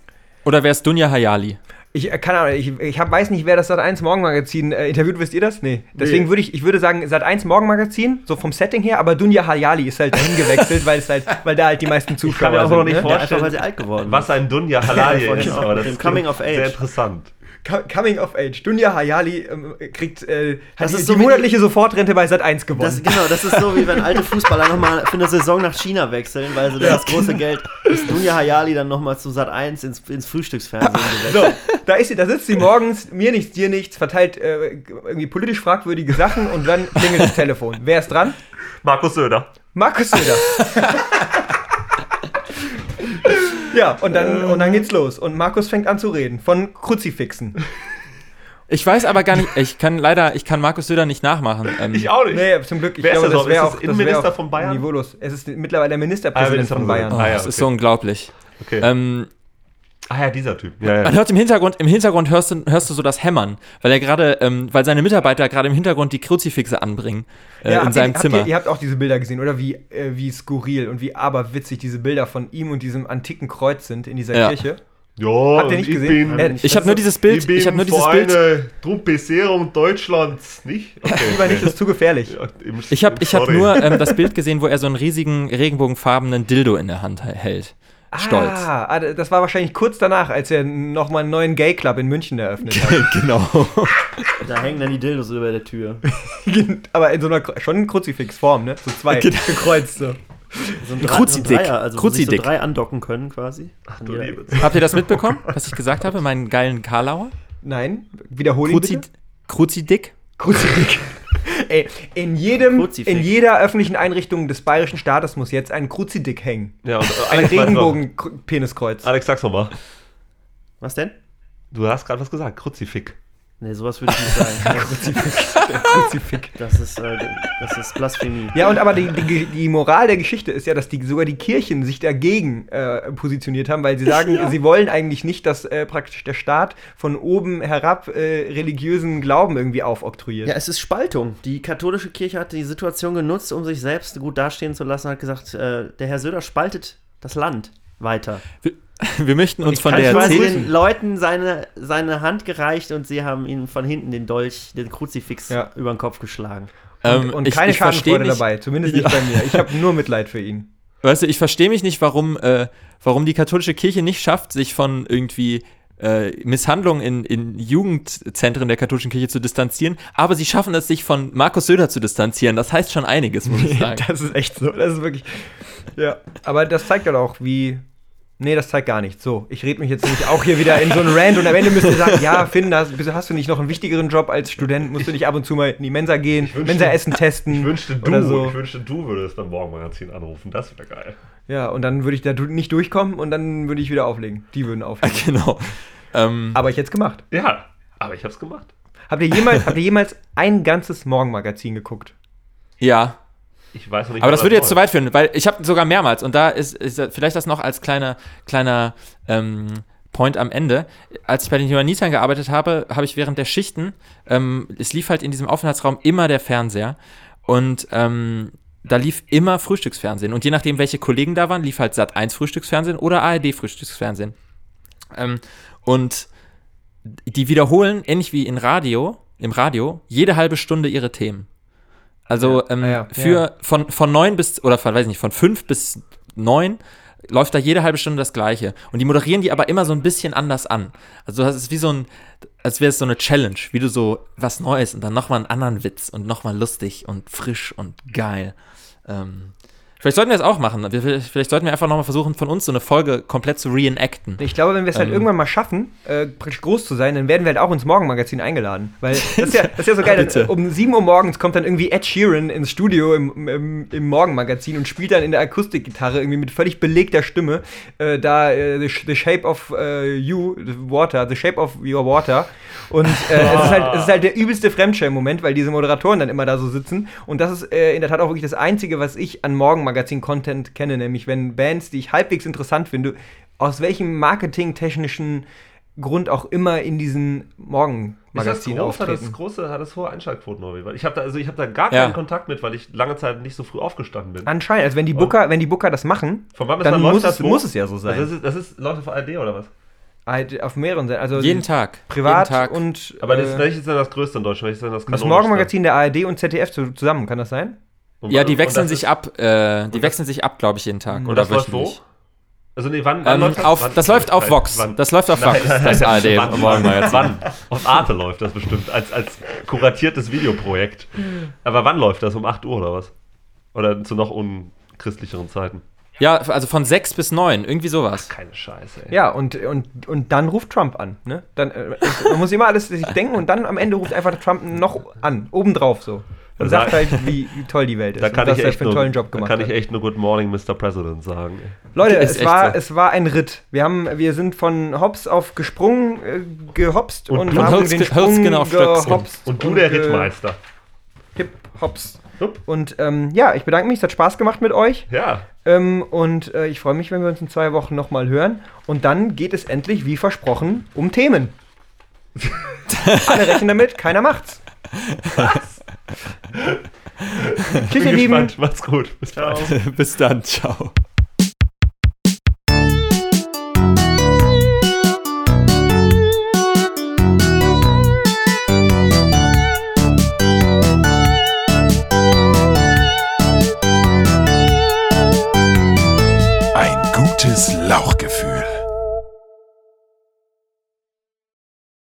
oder wär's Dunja Hayali? Ich äh, keine Ahnung, ich, ich hab, weiß nicht, wer das Sat1 Morgenmagazin äh, interviewt, wisst ihr das? Nee. Deswegen würde ich, ich würde sagen, Sat1 Morgenmagazin, so vom Setting her, aber Dunja Hayali ist halt dahin gewechselt, weil es halt, weil da halt die meisten kann Zuschauer mir auch sind. noch nicht ne? vor- ja, einfach vorstellen, weil sie alt geworden Was ein Dunja Halal Ja, ist, von- aber das ist Coming of sehr Age. interessant. Co- Coming of Age. Dunja Hayali ähm, kriegt äh, hat Das die, ist so die wie- monatliche Sofortrente bei Sat1 gewonnen. Das, genau, das ist so, wie wenn alte Fußballer nochmal für eine Saison nach China wechseln, weil sie da das große Geld, ist Dunja Hayali dann nochmal zu Sat 1 ins, ins Frühstücksfernsehen gewechselt. So, da ist sie, da sitzt sie morgens, mir nichts, dir nichts, verteilt äh, irgendwie politisch fragwürdige Sachen und dann klingelt das Telefon. Wer ist dran? Markus Söder. Markus Söder. ja, und dann, und dann geht's los. Und Markus fängt an zu reden von Kruzifixen. Ich weiß aber gar nicht, ich kann leider, ich kann Markus Söder nicht nachmachen. Ähm, Ich auch nicht. Nee, zum Glück. Ich Wer ist glaube, das das auch? wäre Ist auch das das wär Innenminister auch von Bayern? Niveaulos. Es ist mittlerweile der Ministerpräsident Ah, Minister von Bayern. oh, Ah, ja, das ist okay. so unglaublich. Okay. Ähm, ah ja, dieser Typ. Ja, man ja. hört im Hintergrund, im Hintergrund hörst du, hörst du so das Hämmern, weil er gerade, ähm, weil seine Mitarbeiter gerade im Hintergrund die Kruzifixe anbringen äh, Ja, in seinem ihr, Zimmer. Habt ihr, ihr habt auch diese Bilder gesehen, oder? Wie, äh, wie skurril und wie aberwitzig diese Bilder von ihm und diesem antiken Kreuz sind in dieser Ja. Kirche. Ja, Habt ihr nicht ich gesehen? Bin, Äh, ich habe nur dieses Bild, ich habe nur dieses Bild. eine Truppesierung Deutschlands, nicht? Okay, Lieber nicht, das ist zu gefährlich. Ja, im- Ich habe ich hab nur ähm, das Bild gesehen, wo er so einen riesigen regenbogenfarbenen Dildo in der Hand hält. Stolz. Ah, ah, das war wahrscheinlich kurz danach, als er nochmal einen neuen Gay-Club in München eröffnet hat. genau. Da hängen dann die Dildos über der Tür. Aber in so einer schon in Kruzifixform, ne? So zwei Genau. gekreuzt so. So ein, Dre- Kruzidick. So ein Dreier, also sich so Kruzidick. drei andocken können quasi. Ach, Du liebe Habt ihr das mitbekommen, was ich gesagt habe? Meinen geilen Karlauer? Nein, wiederhole ihn Kruzi, bitte. Kruzidick? Kruzidick. Ey, in jedem, Kruzifix. in jeder öffentlichen Einrichtung des bayerischen Staates muss jetzt ein Kruzidick hängen. Ja, und äh, Ein. Regenbogen-Peniskreuz. Alex, sag's nochmal. Was denn? Du hast gerade was gesagt, Kruzifik. Nee, sowas würde ich nicht sagen. Kruzifix. Das ist, äh, das ist Blasphemie. Ja, und aber die, die, die Moral der Geschichte ist ja, dass die, sogar die Kirchen sich dagegen äh, positioniert haben, weil sie sagen, sie wollen eigentlich nicht, dass äh, praktisch der Staat von oben herab äh, religiösen Glauben irgendwie aufoktroyiert. Ja, es ist Spaltung. Die katholische Kirche hat die Situation genutzt, um sich selbst gut dastehen zu lassen, hat gesagt, äh, der Herr Söder spaltet das Land weiter. Wir möchten uns Ich von der quasi erzählen. den Leuten seine, seine Hand gereicht und sie haben ihnen von hinten den Dolch, den Kruzifix Ja. über den Kopf geschlagen. Ähm, und ich- keine ich Schadenfreude dabei, zumindest nicht Ja. bei mir. Ich habe nur Mitleid für ihn. Weißt du, ich verstehe mich nicht, warum, äh, warum die katholische Kirche nicht schafft, sich von irgendwie äh, Misshandlungen in, in Jugendzentren der katholischen Kirche zu distanzieren, aber sie schaffen es, sich von Markus Söder zu distanzieren. Das heißt schon einiges, muss ich sagen. Das ist echt so. Das ist wirklich. Ja. Aber das zeigt halt auch, wie. Nee, das zeigt gar nichts. So, ich rede mich jetzt nicht auch hier wieder in so einen Rant und am Ende müsst ihr sagen, ja, Finn, hast, hast du nicht noch einen wichtigeren Job als Student? Musst du nicht ab und zu mal in die Mensa gehen, wünschte- Mensa-Essen testen? Ich wünschte, du, oder so. ich wünschte, du würdest beim Morgenmagazin anrufen. Das wäre geil. Ja, und dann würde ich da nicht durchkommen und dann würde ich wieder auflegen. Die würden auflegen. genau. Ähm, Aber ich hätte es gemacht. Ja, aber ich hab's gemacht. Habt ihr jemals, habt ihr jemals ein ganzes Morgenmagazin geguckt? ja, Ich weiß nicht, aber das würde jetzt zu weit führen, weil ich habe sogar mehrmals und da ist, ist vielleicht das noch als kleiner, kleiner ähm, Point am Ende. Als ich bei den Johannitern gearbeitet habe, habe ich während der Schichten, ähm, es lief halt in diesem Aufenthaltsraum immer der Fernseher und ähm, da lief immer Frühstücksfernsehen. Und je nachdem, welche Kollegen da waren, lief halt Sat 1 Frühstücksfernsehen oder ARD Frühstücksfernsehen. Ähm, und die wiederholen, ähnlich wie in Radio, im Radio, jede halbe Stunde ihre Themen. Also ähm, Ah ja, für ja. von, von neun bis, oder von, weiß ich nicht, von fünf bis neun läuft da jede halbe Stunde das Gleiche. Und die moderieren die aber immer so ein bisschen anders an. Also das ist wie so ein, als wäre es so eine Challenge, wie du so was Neues und dann nochmal einen anderen Witz und nochmal lustig und frisch und geil. Ähm, vielleicht sollten wir das auch machen. Vielleicht sollten wir einfach nochmal versuchen, von uns so eine Folge komplett zu reenacten. Ich glaube, wenn wir es halt Ähm. irgendwann mal schaffen, äh, praktisch groß zu sein, dann werden wir halt auch ins Morgenmagazin eingeladen. Weil das ist ja, das ist ja so geil. Bitte. um 7 Uhr morgens kommt dann irgendwie Ed Sheeran ins Studio im, im, im Morgenmagazin und spielt dann in der Akustikgitarre irgendwie mit völlig belegter Stimme äh, da äh, the, the Shape of äh, You, the Water, The Shape of Your Water. Und äh, es, ist halt, es ist halt der übelste Fremdschirm-Moment, weil diese Moderatoren dann immer da so sitzen. Und das ist äh, in der Tat auch wirklich das Einzige, was ich an Morgenmagazin-Content kenne, nämlich wenn Bands, die ich halbwegs interessant finde, aus welchem marketingtechnischen Grund auch immer in diesen Ist das Morgenmagazin groß? Hat das auftreten. große, hat das hohe Einschaltquoten? Weil ich habe da, also ich habe da gar Ja. keinen Kontakt mit, weil ich lange Zeit nicht so früh aufgestanden bin. Anscheinend, also wenn die Booker, wenn die Booker das machen, Von wann bis dann läuft muss das es, muss es ja so sein. Also das, ist, das ist läuft auf ARD oder was? auf mehreren Seiten. Also Jeden Tag. privat jeden Tag. und Aber das, äh, welches ist denn das größte in Deutschland? Welches ist denn das das? Morgenmagazin der ARD und ZDF zu, zusammen, kann das sein? Und- Ja, die wechseln sich ist- ab, äh, die wechseln sich ab, glaube ich, jeden Tag. Und oder das läuft wo? Also nee, wann, wann Ähm, läuft das? auf, Wann- das läuft auf Nein, Vox. wann? Das läuft auf Vox, Nein, das ARD wann, Morgenmagazin. wann? Auf Arte läuft das bestimmt, als, als kuratiertes Videoprojekt. Aber wann läuft das? Um 8 Uhr oder was? Oder zu noch unchristlicheren Zeiten? Ja, also von 6 bis 9, irgendwie sowas. Keine Scheiße, ey. Ja, und, und, und dann ruft Trump an. Ne? Dann, äh, man muss immer alles sich denken und dann am Ende ruft einfach Trump noch an, obendrauf so. Und Da sagt sag- halt, wie, toll die Welt ist. Da kann und was ich echt für einen tollen Job da gemacht kann hat. ich echt nur Good Morning, Mr. President sagen. Leute, es war, so. es war ein Ritt. Wir, haben, wir sind von Hops auf gesprungen, äh, gehopst und, Und- und haben Holzge- den Sprung Holzgen auf gehopst Und du der ge- Rittmeister. Hip, hops. Hup. Und ähm, ja, ich bedanke mich, es hat Spaß gemacht mit euch. Ja, Ähm, und äh, ich freue mich, wenn wir uns in zwei Wochen nochmal hören. Und dann geht es endlich, wie versprochen, um Themen. Alle rechnen damit, keiner macht's. Tschüss, bin ihr Lieben. gespannt. Macht's gut. Bis bald. Bis dann, ciao.